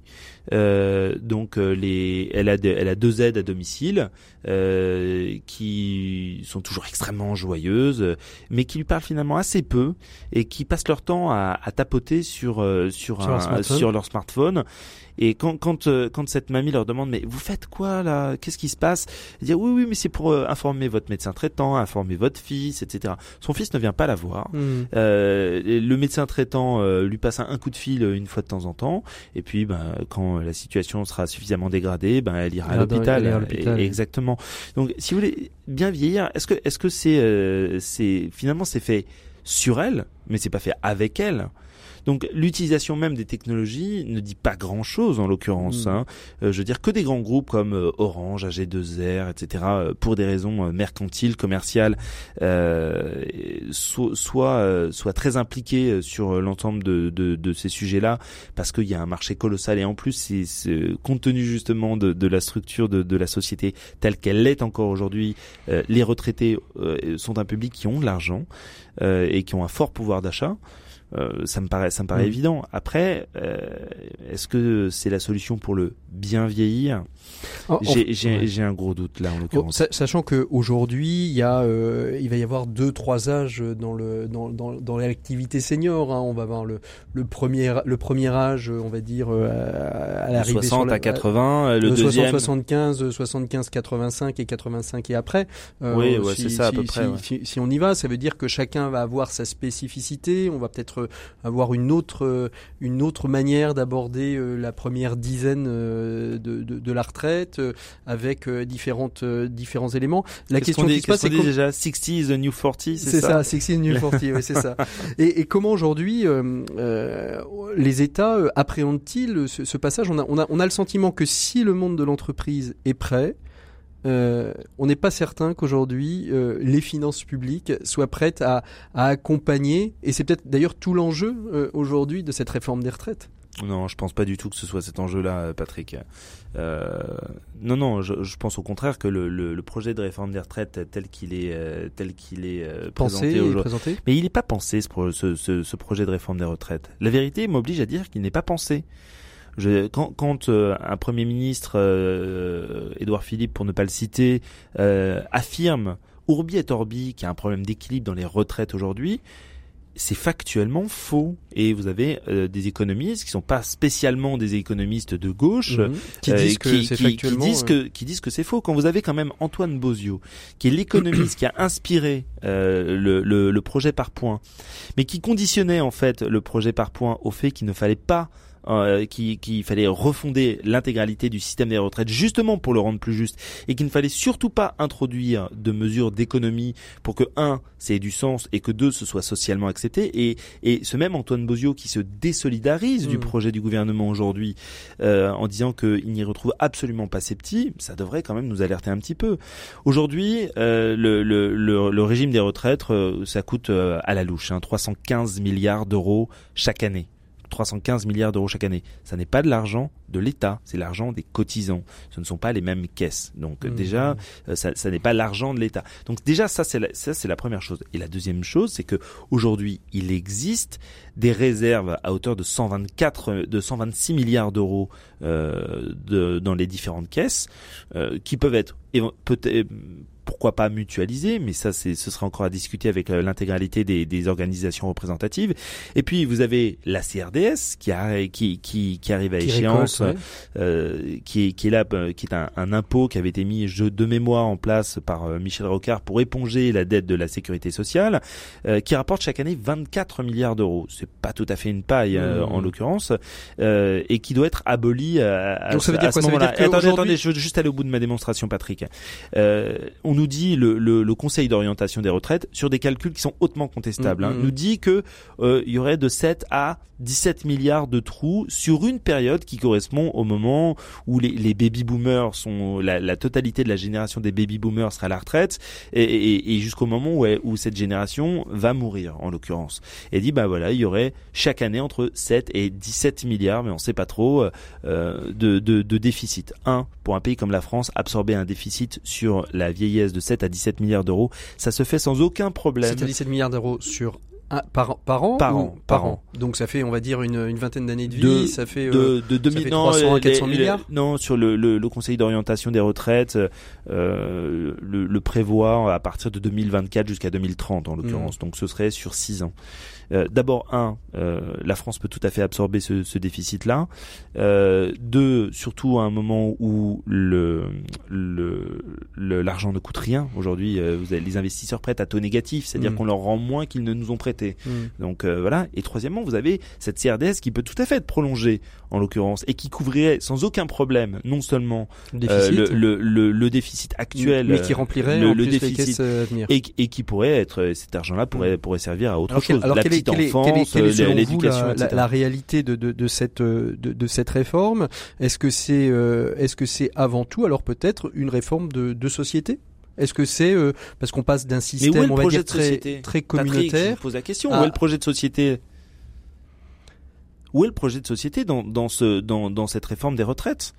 Euh, donc euh, les, elle a, de- elle a deux aides à domicile euh, qui sont toujours extrêmement joyeuses, mais qui lui parlent finalement assez peu et qui passent leur temps à, à tapoter sur euh, sur, Sur un- smartphone. sur leur smartphone. Et quand quand quand cette mamie leur demande mais vous faites quoi là? Qu'est-ce qui se passe? Elle dit oui oui mais c'est pour informer votre médecin traitant, informer votre fils, etc. Son fils ne vient pas la voir. Euh, le médecin traitant euh, lui passe un, un coup de fil euh, une fois de temps en temps, et puis ben, quand la situation sera suffisamment dégradée, ben, elle ira à l'hôpital. Exactement. Donc, si vous voulez bien vieillir, est-ce que est-ce que c'est euh, c'est finalement c'est fait sur elle, mais c'est pas fait avec elle? Donc l'utilisation même des technologies ne dit pas grand-chose en l'occurrence. Mm. Hein. Euh, je veux dire que des grands groupes comme euh, Orange, AG2R, etc. euh, pour des raisons euh, mercantiles, commerciales, euh, so- soit soit très impliqués sur l'ensemble de, de, de ces sujets-là parce qu'il y a un marché colossal et en plus c'est compte tenu justement de, de la structure de, de la société telle qu'elle l'est encore aujourd'hui, euh, les retraités euh, sont un public qui ont de l'argent euh, et qui ont un fort pouvoir d'achat. Euh, ça me paraît, ça me paraît Mm. évident. Après, euh, est-ce que c'est la solution pour le bien vieillir? En- J'ai un gros doute là en Bon, l'occurrence. sa- sachant que aujourd'hui, il y a, euh, il va y avoir deux, trois âges dans le dans dans, dans l'activité senior. hein. On va avoir le le premier le premier âge, on va dire euh, à De l'arrivée 60 sur la- à 80, euh, le de 60, deuxième. 75, 75, 85 et 85 et après. Oui, ouais, c'est ça, à peu près, Si, ouais. si- si on y va, ça veut dire que chacun va avoir sa spécificité. On va peut-être avoir une autre, euh, une autre manière d'aborder euh, la première dizaine euh, de, de, de la retraite, avec différentes, différents éléments. La question qui se passe, c'est déjà? 60 is the new 40, c'est ça C'est ça, 60 is the new 40, oui, c'est ça. Et, et comment aujourd'hui les États appréhendent-ils ce, ce, passage? On a, on, a, on a le sentiment que si le monde de l'entreprise est prêt, euh, on n'est pas certain qu'aujourd'hui euh, les finances publiques soient prêtes à, accompagner, et c'est peut-être d'ailleurs tout l'enjeu euh, aujourd'hui de cette réforme des retraites. Non, je pense pas du tout que ce soit cet enjeu-là, Patrick. non, non, je, pense au contraire que le, projet de réforme des retraites tel qu'il est, tel qu'il est pensé présenté, mais il n'est pas pensé ce, ce projet de réforme des retraites. La vérité m'oblige à dire qu'il n'est pas pensé quand, quand euh, un Premier ministre, euh, Édouard Philippe pour ne pas le citer, euh, affirme Ourbi et Orbi qu'il y a un problème d'équilibre dans les retraites aujourd'hui, c'est factuellement faux. Et vous avez des économistes qui sont pas spécialement des économistes de gauche qui disent que c'est factuellement qui disent que qui disent que c'est faux. Quand vous avez quand même Antoine Bozio, qui est l'économiste qui a inspiré le, le, le, projet par points, mais qui conditionnait en fait le projet par points au fait qu'il ne fallait pas euh, qu'il fallait refonder l'intégralité du système des retraites justement pour le rendre plus juste et qu'il ne fallait surtout pas introduire de mesures d'économie pour que un, ait du sens et que deux, ce soit socialement accepté et, et ce même Antoine Bozio qui se désolidarise du mm. projet du gouvernement aujourd'hui euh, en disant qu'il n'y retrouve absolument pas ses petits, ça devrait quand même nous alerter un petit peu. Aujourd'hui, euh, le, le, le, régime des retraites, euh, ça coûte euh, à la louche, hein, 315 milliards d'euros chaque année. 315 milliards d'euros chaque année. Ça n'est pas de l'argent de l'État, c'est l'argent des cotisants. Ce ne sont pas les mêmes caisses. Donc mmh. déjà, euh, ça, ça n'est pas l'argent de l'État. Donc déjà, ça c'est la, ça c'est la première chose. Et la deuxième chose, c'est que aujourd'hui, il existe des réserves à hauteur de 124, de 126 milliards d'euros euh, de, dans les différentes caisses, euh, qui peuvent être peut-être pourquoi pas mutualiser, mais ça, c'est, ce sera encore à discuter avec euh, l'intégralité des, des, organisations représentatives. Et puis vous avez la CRDS qui, a, qui, qui, qui arrive à échéance, euh, qui, est, qui est là, euh, qui est un, un, impôt qui avait été mis jeu de mémoire en place par euh, Michel Rocard pour éponger la dette de la sécurité sociale, qui rapporte chaque année 24 milliards d'euros. C'est pas tout à fait une paille mmh. en l'occurrence, et qui doit être aboli à, Donc ça veut dire quoi, ce moment-là. Attendez, attendez, je veux juste aller au bout de ma démonstration, Patrick. On nous dit le, le, le Conseil d'orientation des retraites sur des calculs qui sont hautement contestables. Hein, mm-hmm. nous dit que euh, il y aurait de 7 à 17 milliards de trous sur une période qui correspond au moment où les, les baby boomers sont la, la, totalité de la génération des baby boomers sera à la retraite et, et, et jusqu'au moment où, où cette génération va mourir en l'occurrence. Et dit bah voilà il y aurait chaque année entre 7 et 17 milliards mais on sait pas trop euh, de, de, de déficit. Un pour un pays comme la France absorber un déficit sur la vieillesse de 7 à 17 milliards d'euros, ça se fait sans aucun problème. 7 à 17 milliards d'euros sur un, par, par an Par an. Par an. Donc ça fait, on va dire, une, une vingtaine d'années de vie. ça fait, de, de, 2000, ça 300 à 400 milliards? non, sur le, le, le Conseil d'orientation des retraites, euh, le, le, prévoit à partir de 2024 jusqu'à 2030 en l'occurrence. Mmh. Donc ce serait sur 6 ans. Euh, D'abord, un, euh, la France peut tout à fait absorber ce, ce déficit-là. Euh, deux, surtout à un moment où le l'argent ne coûte rien. Aujourd'hui, vous avez les investisseurs prêtent à taux négatif, c'est-à-dire mmh. qu'on leur rend moins qu'ils ne nous ont prêté. Mmh. Donc voilà. Et troisièmement, vous avez cette CRDS qui peut tout à fait être prolongée en l'occurrence et qui couvrirait sans aucun problème non seulement le déficit, le, le, le, déficit actuel, mais qui remplirait le, déficit et, et, qui pourrait être cet argent-là pourrait mmh. pourrait servir à autre alors chose. Alors la petite enfance, l'éducation, la, la, réalité de, de, de cette de, de, cette réforme? Est-ce que c'est euh, est-ce que c'est avant tout alors peut-être une réforme de, de société? Est-ce que c'est euh, parce qu'on passe d'un système on va dire très très communautaire Patrick, je pose la question. Où est le projet de société? Où est le projet de société dans dans ce dans dans cette réforme des retraites?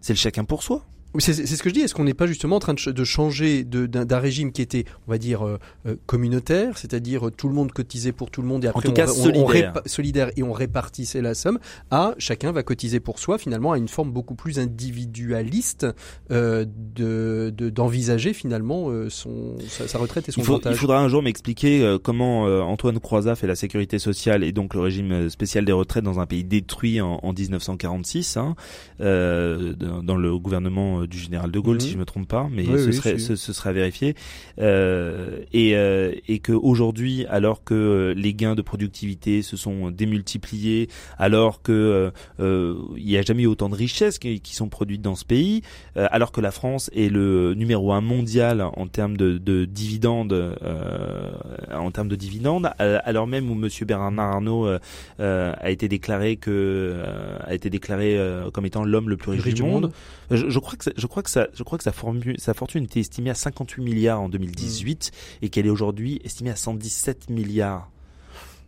C'est le chacun pour soi. C'est ce que je dis. Est-ce qu'on n'est pas justement en train de, changer d'un régime qui était, on va dire, euh, euh, communautaire, c'est-à-dire euh, tout le monde cotisait pour tout le monde et après en tout cas, solidaire. solidaire et on répartissait la somme, à chacun va cotiser pour soi, finalement, à une forme beaucoup plus individualiste euh, de d'envisager finalement son sa, retraite et son il, il faudra un jour m'expliquer comment Antoine Croizat fait la sécurité sociale et donc le régime spécial des retraites dans un pays détruit en, en 1946, hein, dans le gouvernement temps du général de Gaulle, Mhm. si je me trompe pas, mais Oui, ce, oui, serait, ce, ce serait à vérifier. Euh, et euh, et que aujourd'hui, alors que euh, les gains de productivité se sont démultipliés, alors que euh, euh, il n'y a jamais eu autant de richesses qui, qui sont produites dans ce pays, euh, alors que la France est le numéro un mondial en termes de, de dividendes, euh, en termes de dividendes, euh, alors même où Monsieur Bernard Arnault euh, euh, a été déclaré que euh, a été déclaré euh, comme étant l'homme le plus riche, du monde. Je, je crois que je crois que ça, je crois que sa, fortune était estimée à 58 milliards en 2018 et qu'elle est aujourd'hui estimée à 117 milliards.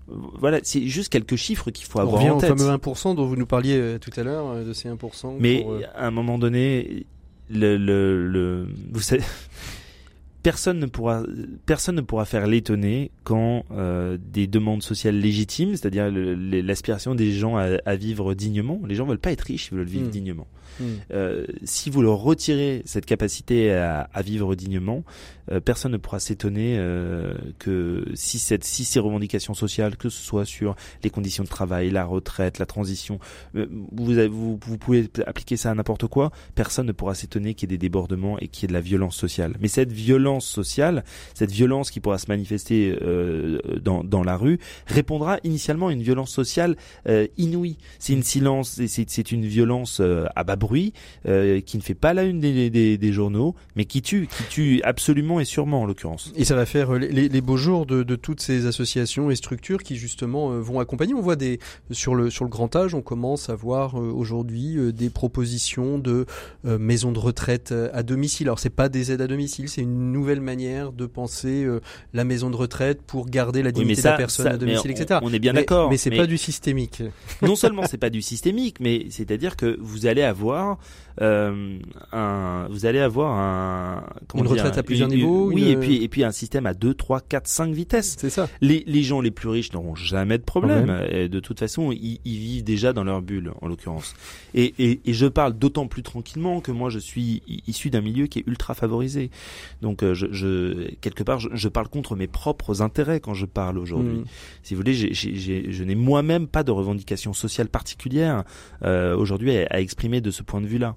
Voilà, c'est juste quelques chiffres qu'il faut On avoir revient en au tête. fameux 1% dont vous nous parliez euh, tout à l'heure, euh, de ces 1%. Mais pour, euh, à un moment donné, le, le, le vous savez, personne ne pourra, personne ne pourra faire l'étonner quand euh, des demandes sociales légitimes, c'est-à-dire l'aspiration des gens à, à vivre dignement, les gens veulent pas être riches, ils veulent vivre Mm. dignement. Euh, si vous leur retirez cette capacité à, à vivre dignement, euh, personne ne pourra s'étonner euh, que si, cette, si ces revendications sociales, que ce soit sur les conditions de travail, la retraite, la transition, euh, vous, avez- vous, vous pouvez appliquer ça à n'importe quoi, personne ne pourra s'étonner qu'il y ait des débordements et qu'il y ait de la violence sociale. Mais cette violence sociale, cette violence qui pourra se manifester euh, dans, dans la rue, répondra initialement à une violence sociale inouïe. C'est une silence, c'est- une violence à bas bruit euh, qui ne fait pas la une des, des, des journaux, mais qui tue, qui tue absolument et sûrement en l'occurrence. Et ça va faire euh, les, beaux jours de, de toutes ces associations et structures qui justement euh, vont accompagner. On voit des sur le sur le grand âge, on commence à voir aujourd'hui des propositions de maisons de retraite à domicile. Alors c'est pas des aides à domicile, c'est une nouvelle manière de penser la maison de retraite pour garder la Oui, dignité de la personne ça- à domicile, etc. on- est bien Mais- d'accord, Mais c'est mais- pas du systémique. non seulement c'est pas du systémique, mais c'est-à-dire que vous allez avoir euh, un, vous allez avoir un, comment Une dire, retraite à plusieurs une- niveaux, oui, une- et puis et puis un système à 2, 3, 4, 5 vitesses. C'est ça. Les, les gens les plus riches n'auront jamais de problème. Et de toute façon, ils, ils vivent déjà dans leur bulle, en l'occurrence. Et, et, et je parle d'autant plus tranquillement que moi, je suis issu d'un milieu qui est ultra favorisé. Donc, euh, je, je quelque part, je, je parle contre mes propres intérêts quand je parle aujourd'hui. Mm. Si vous voulez, j'ai- j'ai- j'ai- je n'ai moi-même pas de revendication sociale particulière euh, aujourd'hui à, à exprimer de ce point de vue-là.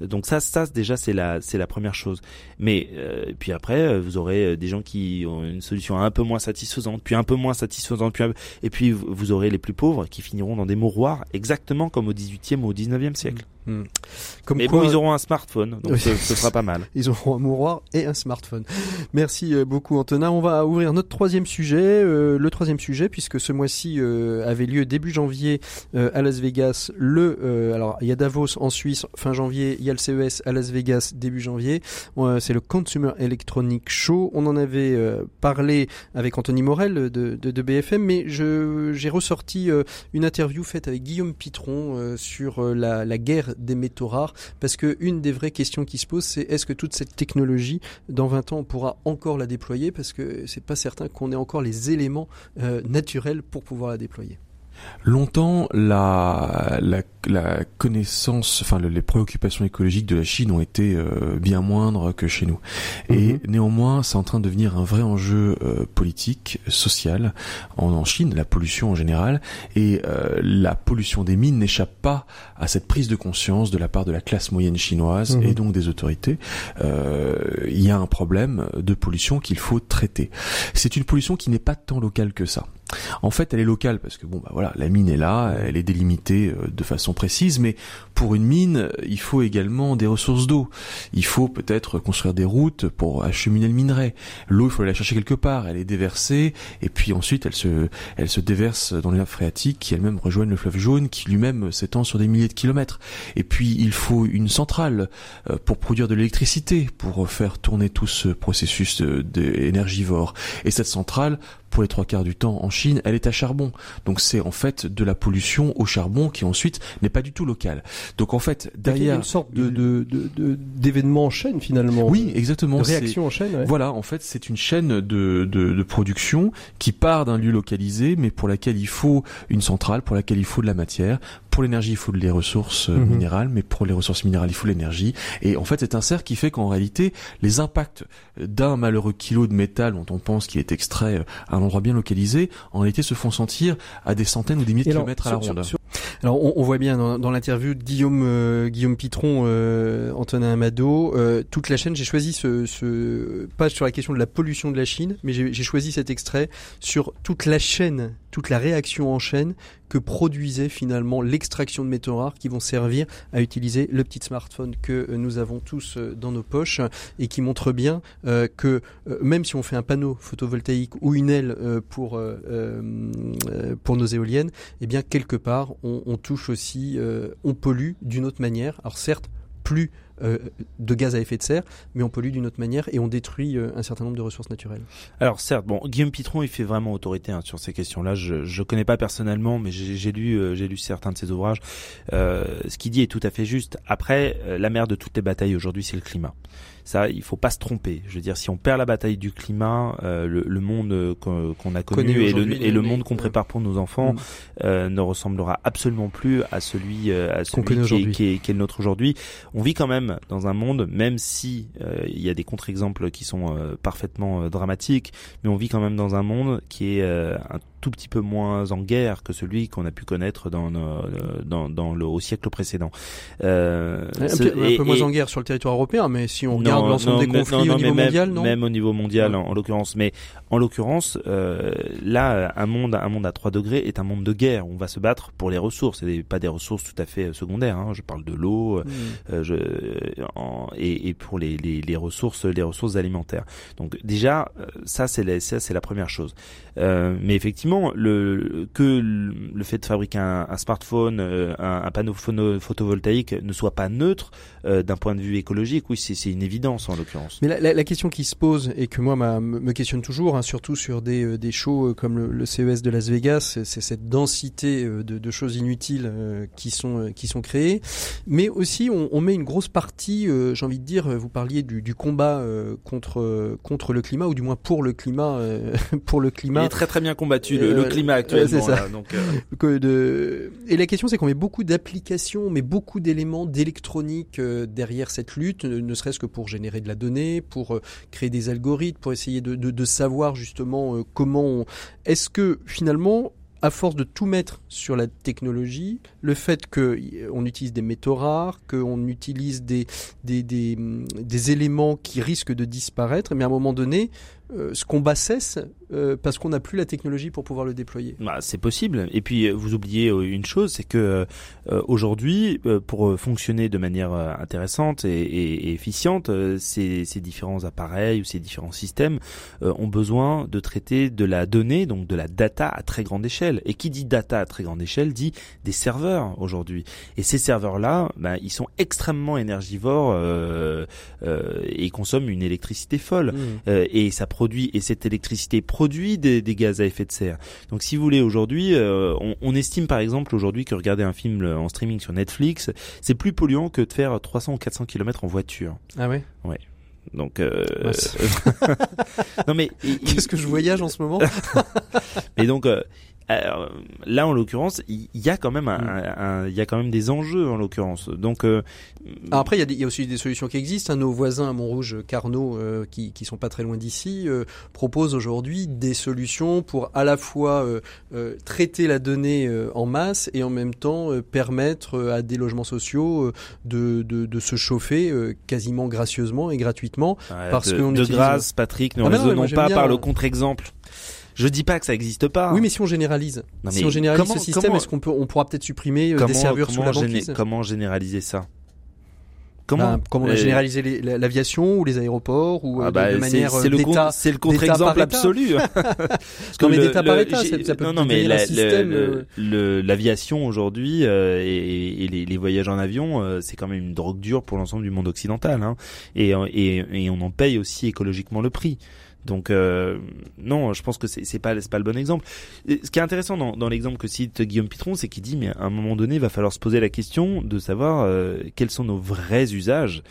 Donc ça, ça déjà c'est la c'est la première chose. Mais euh, puis après, euh, vous aurez euh, des gens qui ont une solution un peu moins satisfaisante, puis un peu moins satisfaisante, puis un- et puis vous aurez les plus pauvres qui finiront dans des mouroirs, exactement comme au 18e ou au 19e siècle. Mm. Comme Mais quoi, bon, ils auront un smartphone, donc ce, ce sera pas mal. Ils auront un mouroir et un smartphone. Merci beaucoup Antonin. On va ouvrir notre troisième sujet. euh, le troisième sujet, puisque ce mois-ci euh, avait lieu début janvier à Las Vegas. Le, alors il y a Davos en Suisse fin janvier, il CES à Las Vegas début janvier. Euh, C'est le Consumer Electronic Show. On en avait euh, parlé avec Anthony Morel de, BFM, mais j'ai ressorti euh, une interview faite avec Guillaume Pitron sur la, la guerre des métaux rares parce que une des vraies questions qui se posent, c'est est-ce que toute cette technologie, dans 20 ans, on pourra encore la déployer? Parce que c'est pas certain qu'on ait encore les éléments naturels pour pouvoir la déployer. Longtemps, la, la, la connaissance, enfin le- les préoccupations écologiques de la Chine ont été euh, bien moindres que chez nous. Et Mhm. néanmoins, c'est en train de devenir un vrai enjeu euh, politique, social en, en Chine, la pollution en général. Et euh, la pollution des mines n'échappe pas à cette prise de conscience de la part de la classe moyenne chinoise Mhm. et donc des autorités. Euh, Il y a un problème de pollution qu'il faut traiter. C'est une pollution qui n'est pas tant locale que ça. En fait, elle est locale parce que bon, bah voilà, la mine est là, elle est délimitée euh, de façon précise, mais pour une mine, euh, il faut également des ressources d'eau. Il faut peut-être construire des routes pour acheminer le minerai. L'eau, il faut la chercher quelque part, elle est déversée, et puis ensuite elle se, elle se déverse dans les nappes phréatiques qui elles-mêmes rejoignent le fleuve jaune, qui lui-même s'étend sur des milliers de kilomètres. Et puis il faut une centrale euh, pour produire de l'électricité, pour faire tourner tout ce processus de- de énergivore. Et cette centrale, pour les trois quarts du temps en Chine, elle est à charbon. Donc c'est en fait de la pollution au charbon qui ensuite n'est pas du tout locale. Donc en fait, Il y a derrière... une sorte de, d'événement en chaîne finalement. Oui, exactement. De réaction en chaîne. ouais. Voilà, en fait, c'est une chaîne de, de, de production qui part d'un lieu localisé, mais pour laquelle il faut une centrale, pour laquelle il faut de la matière. Pour l'énergie, il faut les ressources euh, Mhm. minérales, mais pour les ressources minérales, il faut l'énergie. Et en fait, c'est un cercle qui fait qu'en réalité, les impacts d'un malheureux kilo de métal dont on pense qu'il est extrait euh, à un endroit bien localisé, en réalité se font sentir à des centaines ou des milliers de kilomètres à la sur- ronde. sur- Alors on, on voit bien dans, dans l'interview de Guillaume euh, Guillaume Pitron, euh, Antonin Amado, euh, toute la chaîne. J'ai choisi ce, ce sur la question de la pollution de la Chine, mais j'ai choisi cet extrait sur toute la chaîne, toute la réaction en chaîne que produisait finalement l'extraction de métaux rares qui vont servir à utiliser le petit smartphone que euh, nous avons tous euh, dans nos poches et qui montre bien euh, que euh, même si on fait un panneau photovoltaïque ou une aile euh, pour pour nos éoliennes, eh bien quelque part on touche aussi, euh, on pollue d'une autre manière. Alors certes plus euh, de gaz à effet de serre, mais on pollue d'une autre manière et on détruit euh, un certain nombre de ressources naturelles. Alors certes, bon, Guillaume Pitron, il fait vraiment autorité hein, sur ces questions-là. Je je connais pas personnellement, mais j'ai lu j'ai lu certains de ses ouvrages. Ce qu'il dit est tout à fait juste. Après, la mère de toutes les batailles aujourd'hui, c'est le climat. Ça, il faut pas se tromper. Je veux dire, si on perd la bataille du climat, euh, le, le monde euh, qu'on a connu Connu et le, et le monde qu'on prépare pour nos enfants Mm. euh, ne ressemblera absolument plus à celui euh, à celui qui est, qui, est, qui est le nôtre aujourd'hui. On vit quand même dans un monde, même si euh, il y a des contre-exemples qui sont euh, parfaitement dramatiques, mais on vit quand même dans un monde qui est euh, un tout petit peu moins en guerre que celui qu'on a pu connaître dans, euh, dans, dans le au siècle précédent. Euh, Un, ce- peu, un et- peu moins et- en guerre sur le territoire européen, mais si on regarde l'ensemble des mais- conflits non, au niveau même, mondial, non Même au niveau mondial, Ouais. en, en l'occurrence. Mais en l'occurrence, euh, là, un monde, un monde à 3 degrés est un monde de guerre. On va se battre pour les ressources, et pas des ressources tout à fait secondaires. Hein. Je parle de l'eau, Mm. euh, je, en- et, et pour les, les, les ressources, les ressources alimentaires. Donc déjà, ça c'est la, ça c'est la première chose. Mais effectivement, le, que le fait de fabriquer un, un smartphone, euh, un, un panneau photovoltaïque ne soit pas neutre euh, d'un point de vue écologique, oui, c'est une évidence en l'occurrence. Mais la, la- la question qui se pose et que moi m'a- me questionne toujours, hein, surtout sur des, euh, des shows comme le, le CES de Las Vegas, c'est- cette densité de, de choses inutiles euh, qui sont qui sont créées. Mais aussi, on, on met une grosse partie, euh, j'ai envie de dire, vous parliez du, du combat euh, contre contre le climat ou du moins pour le climat, euh, pour le Il climat. est très très bien combattu le, Euh, le climat ouais, actuellement. c'est ça. là, donc, euh, de... Et la question, c'est qu'on met beaucoup d'applications, on met beaucoup d'éléments d'électronique euh, derrière cette lutte, ne serait-ce que pour générer de la donnée, pour créer des algorithmes, pour essayer de, de, de savoir justement comment. On... Est-ce que finalement, à force de tout mettre sur la technologie, le fait qu'on utilise des métaux rares, qu'on utilise des, des, des, des éléments qui risquent de disparaître, mais à un moment donné, euh, ce combat cesse euh, parce qu'on n'a plus la technologie pour pouvoir le déployer. Bah, c'est possible. Et puis euh, vous oubliez euh, une chose, c'est que euh, aujourd'hui, euh, pour euh, fonctionner de manière intéressante et, et- et efficiente, ces, ces différents appareils ou ces différents systèmes euh, ont besoin de traiter de la donnée, donc de la data à très grande échelle. Et qui dit data à très grande échelle dit des serveurs aujourd'hui. Et ces serveurs-là, bah, ils sont extrêmement énergivores euh, euh, et consomment une électricité folle. Euh, et ça produit et cette électricité produit des, des gaz à effet de serre. Donc si vous voulez aujourd'hui, euh, on, on estime par exemple aujourd'hui que regarder un film euh, en streaming sur Netflix, c'est plus polluant que de faire 300 ou 400 km en voiture. Ah ouais? Donc euh, Ouais, non mais Qu'est-ce que je voyage en ce moment? Et donc euh, alors, là en l'occurrence, il y, a quand même un, un- il y a quand même des enjeux en l'occurrence. Donc euh, Alors Après, il y, a des- il y a aussi des solutions qui existent. hein. Nos voisins à Montrouge, Carnot, euh, qui, qui sont pas très loin d'ici, euh, proposent aujourd'hui des solutions pour à la fois euh, euh, traiter la donnée euh, en masse et en même temps euh, permettre à des logements sociaux euh, de, de, de se chauffer euh, quasiment gracieusement et gratuitement. Parce de, qu'on de utilise- grâce, Patrick, ne Ah non, raisonnons j'aime pas bien, par le contre-exemple. Je dis pas que ça n'existe pas. Oui, mais si on généralise, Non, si on généralise comment- ce système, comment- est-ce qu'on peut, on pourra peut-être supprimer euh, comment, des serveurs sous comment la banquise comment généraliser ça? Comment Bah, comme on a Euh, la- l'aviation ou les aéroports ou euh, ah de- bah, de, c'est- manière c'est euh, le par contre-exemple absolu. Parce que Non, mais d'État par État, ça- peut non, non, mais la- euh, l'aviation aujourd'hui euh, et, et les, les voyages en avion, euh, c'est quand même une drogue dure pour l'ensemble du monde occidental, hein. et, et, et on en paye aussi écologiquement le prix. Donc euh, non, je pense que c'est c'est pas c'est pas le bon exemple. Et ce qui est intéressant dans, dans l'exemple que cite Guillaume Pitron, c'est qu'il dit mais à un moment donné, il va falloir se poser la question de savoir euh, quels sont nos vrais usages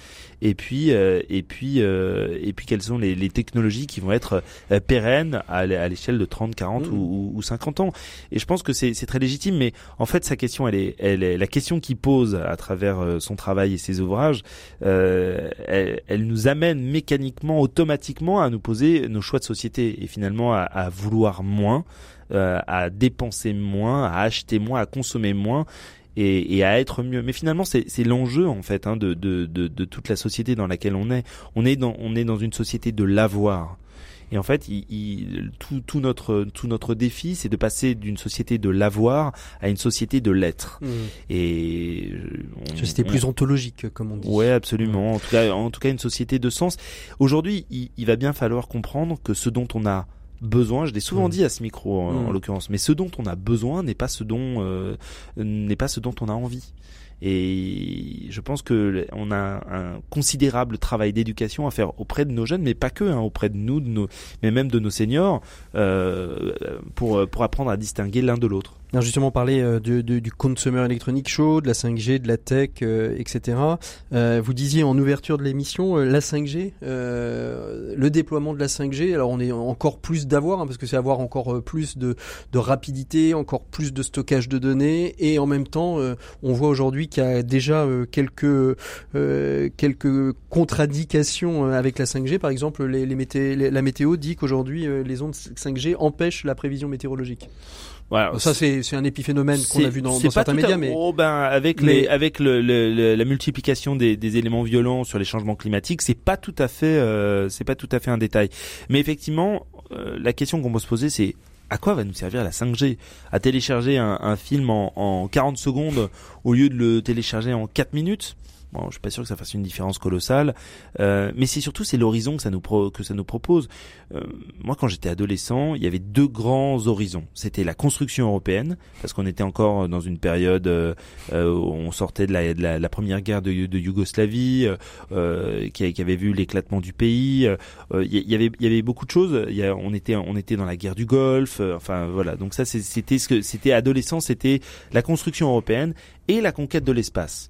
et puis euh, et puis euh, et puis quelles sont les, les technologies qui vont être euh, pérennes à, l'échelle de 30, 40 Mhm. ou, ou, ou 50 ans. Et je pense que c'est c'est très légitime, mais en fait sa question, elle est elle est la question qu'il pose à travers euh, son travail et ses ouvrages, euh, elle, elle nous amène mécaniquement, automatiquement à nous poser nos choix de société et finalement à, vouloir moins, euh, à dépenser moins, à acheter moins, à consommer moins. et, à être mieux. Mais finalement, c'est l'enjeu en fait hein, de, de toute la société dans laquelle on est. On est dans on est dans une société de l'avoir. Et en fait, il, il- tout, tout notre tout notre défi, c'est de passer d'une société de l'avoir à une société de l'être. Et euh, on- Société on- plus ontologique, comme on dit. Ouais, absolument. En tout cas, en tout cas, une société de sens. Aujourd'hui, il, il va bien falloir comprendre que ce dont on a besoin, je l'ai souvent Mm. dit à ce micro en, en l'occurrence, mais ce dont on a besoin n'est pas ce dont euh, n'est pas ce dont on a envie. Et je pense que on a un considérable travail d'éducation à faire auprès de nos jeunes, mais pas que, hein, auprès de nous, de nos, mais même de nos seniors, euh, pour pour apprendre à distinguer l'un de l'autre. Alors justement, parler euh, du, Consumer Electronic Show, de la 5G, de la tech, euh, etc. Euh, vous disiez en ouverture de l'émission, euh, la 5G, euh, le déploiement de la 5G. Alors on est encore plus d'avoir, hein, parce que c'est avoir encore plus de, de rapidité, encore plus de stockage de données, et en même temps, on voit aujourd'hui qu'il y a déjà quelques quelques contradictions avec la 5G. Par exemple, les, les mété- la météo dit qu'aujourd'hui, les ondes 5G empêchent la prévision météorologique. Voilà. Ça, c'est c'est un épiphénomène qu'on a vu dans, dans pas certains à- médias, mais oh, ben avec mais- les avec le, le- le- la multiplication des, des éléments violents sur les changements climatiques, c'est pas tout à fait euh, c'est pas tout à fait un détail. Mais effectivement, euh, la question qu'on peut se poser, c'est à quoi va nous servir la 5G À télécharger un, un film en, en 40 secondes au lieu de le télécharger en 4 minutes? Bon, je suis pas sûr que ça fasse une différence colossale, euh, mais c'est surtout c'est l'horizon que ça nous pro- que ça nous propose. Euh, moi, quand j'étais adolescent, il y avait deux grands horizons. C'était la construction européenne, parce qu'on était encore dans une période euh, euh, où on sortait de la, de la, la première guerre de, de Yougoslavie, euh, qui, qui avait vu l'éclatement du pays. Euh, Il y, avait il y avait beaucoup de choses. Il y a, on était on était dans la guerre du Golfe. enfin voilà. Donc ça c'était ce que c'était adolescent, c'était la construction européenne et la conquête de l'espace.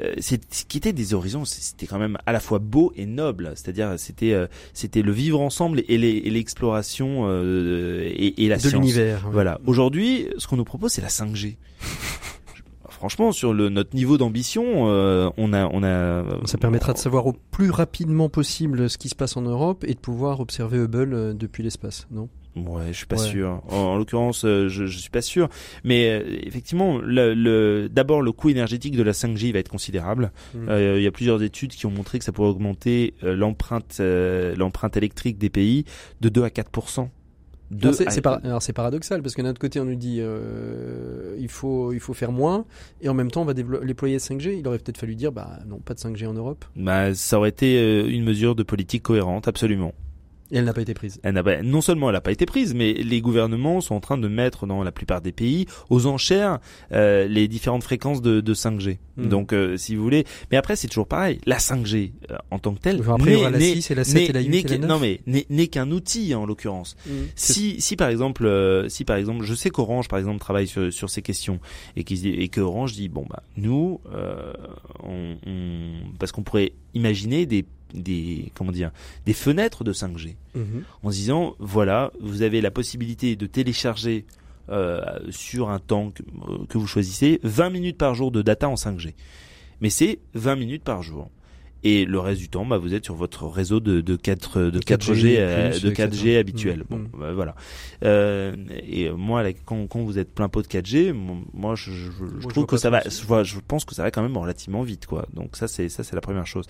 Euh, c'est ce qui était des horizons c'était quand même à la fois beau et noble c'est-à-dire c'était euh, c'était le vivre ensemble et l'exploration euh, et, et la de science l'univers. ouais. voilà. Aujourd'hui, ce qu'on nous propose, c'est la 5G. Franchement, sur le, notre niveau d'ambition, euh, on a, on a. Ça permettra de savoir au plus rapidement possible ce qui se passe en Europe et de pouvoir observer Hubble euh, depuis l'espace, non? Ouais, je suis pas Ouais. sûr. En, en l'occurrence, euh, je, je suis pas sûr. Mais euh, effectivement, le, le, d'abord, le coût énergétique de la 5G va être considérable. Mm. Euh, Il y a plusieurs études qui ont montré que ça pourrait augmenter euh, l'empreinte, l'empreinte électrique des pays de 2 à 4 de c'est, paradoxal parce que d'un autre côté on nous dit euh, il faut il faut faire moins et en même temps on va déployer 5G. Il aurait peut-être fallu dire bah non pas de 5G en Europe bah, ça aurait été une mesure de politique cohérente, absolument. Et elle n'a pas été prise. Elle n'a pas- non seulement elle n'a pas été prise, mais les gouvernements sont en train de mettre dans la plupart des pays aux enchères euh, les différentes fréquences de, de 5G. Mhm. Donc, euh, si vous voulez, mais après c'est toujours pareil. La 5G euh, en tant que telle, Enfin, après, il y aura la n'est- 6 et la 7 n'est- et la 8 n'est et la qu'un- 9. non mais n'est qu'un outil en l'occurrence. C'est- Si, si par exemple, euh, si par exemple, je sais qu'Orange par exemple travaille sur, sur ces questions et qu'ils et que Orange dit bon bah nous, euh, on, on- parce qu'on pourrait imaginer des des comment dire des fenêtres de 5G Mhm. en se disant voilà, vous avez la possibilité de télécharger euh, sur un temps que, euh, que vous choisissez 20 minutes par jour de data en 5G. Mais c'est 20 minutes par jour. Et le reste du temps, bah, vous êtes sur votre réseau de, de 4 de 4G, 4G euh, de 4G etc. habituel. Mm, Bon, mm. bah, voilà. Euh, et moi, là, quand, quand vous êtes plein pot de 4G, mon- moi, je, je- je trouve que ça va. Je, vois- je pense que ça va quand même relativement vite, quoi. Donc ça, c'est ça, c'est la première chose.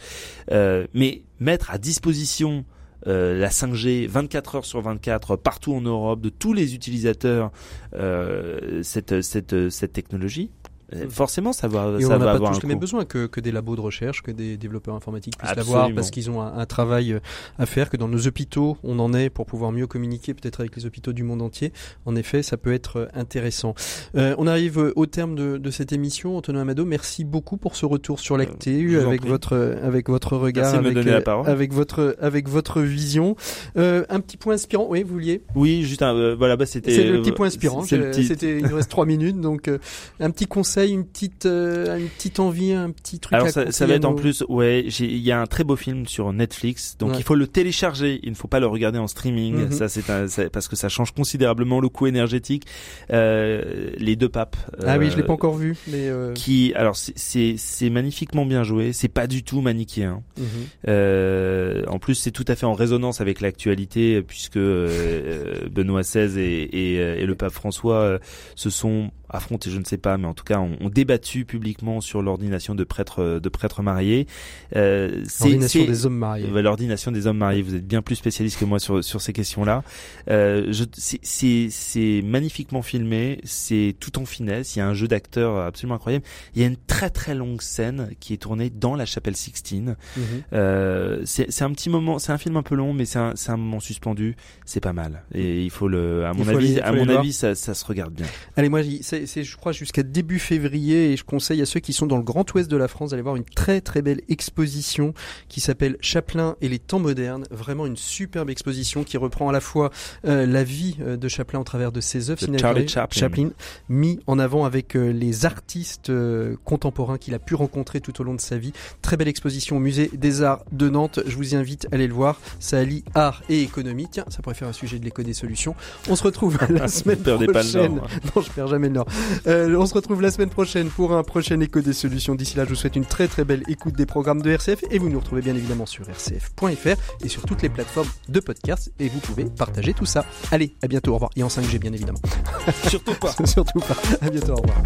Euh, mais mettre à disposition euh, la 5G 24 heures sur 24 partout en Europe de tous les utilisateurs euh, cette cette cette technologie. Forcément ça va Et ça on n'a va pas avoir tous un les mêmes besoins que, que des labos de recherche, que des développeurs informatiques puissent l'avoir parce qu'ils ont un, un travail euh, à faire, que dans nos hôpitaux on en est pour pouvoir mieux communiquer peut-être avec les hôpitaux du monde entier. En effet, ça peut être euh, intéressant. Euh, on arrive euh, au terme de, de cette émission. Antonin Amado, merci beaucoup pour ce retour sur l'actu Euh, avec votre euh, avec votre regard, Merci de me avec, donner la euh, parole. avec votre avec votre vision. Euh, un petit point inspirant. Oui, vous vouliez? oui juste un, euh, voilà bah c'était C'est le petit euh, point inspirant. c'est le Je- petit- C'était, il nous reste trois minutes, donc euh, un petit conseil, une petite, euh, une petite envie, un petit truc. Alors à ça, va être en plus, ouais, il y a un très beau film sur Netflix, donc Ouais. il faut le télécharger, il ne faut pas le regarder en streaming, Mhm. ça c'est parce que ça change considérablement le coût énergétique. Euh, les deux papes. Ah oui, je l'ai euh, pas encore vu, mais. Qui, alors c'est- magnifiquement bien joué, c'est pas du tout manichéen. mhm. En plus, c'est tout à fait en résonance avec l'actualité, puisque Benoît XVI et, et, et le pape François se sont affrontés, je ne sais pas, mais en tout cas ont, ont, débattu publiquement sur l'ordination de prêtres de prêtres mariés. Euh, L'ordination des hommes mariés. euh, L'ordination des hommes mariés, vous êtes bien plus spécialiste que moi sur sur ces questions-là. Euh, c'est- magnifiquement filmé, c'est tout en finesse. Il y a un jeu d'acteurs absolument incroyable. Il y a une très très longue scène qui est tournée dans la chapelle Sixtine. Mhm. Euh, c'est un petit moment, c'est un film un peu long, mais c'est un c'est un moment suspendu. C'est pas mal. Et il faut le, à mon avis, aller- à mon avis, ça ça se regarde bien. Allez, moi, c'est, je crois, jusqu'à début février, et je conseille à ceux qui sont dans le Grand Ouest de la France d'aller voir une très très belle exposition qui s'appelle Chaplin et les temps modernes. Vraiment une superbe exposition qui reprend à la fois euh, la vie euh, de Chaplin au travers de ses œuvres cinématographiques, Charlie Chaplin. mis en avant avec euh, les artistes euh, contemporains qu'il a pu rencontrer tout au long de sa vie. Très belle exposition au musée des Arts de Nantes. Je vous y invite à aller le voir. Ça allie art et économie. Tiens, ça pourrait faire un sujet de l'éco des solutions. On se retrouve la semaine Perdez pas le prochaine. nord. Non, je perds jamais le nord. On se retrouve la semaine prochaine pour un prochain écho des solutions. D'ici là, je vous souhaite une très très belle écoute des programmes de RCF et vous nous retrouvez bien évidemment sur rcf.fr et sur toutes les plateformes de podcast et vous pouvez partager tout ça. Allez, à bientôt, au revoir. Et en 5G bien évidemment. Surtout pas. Surtout pas. À bientôt, au revoir.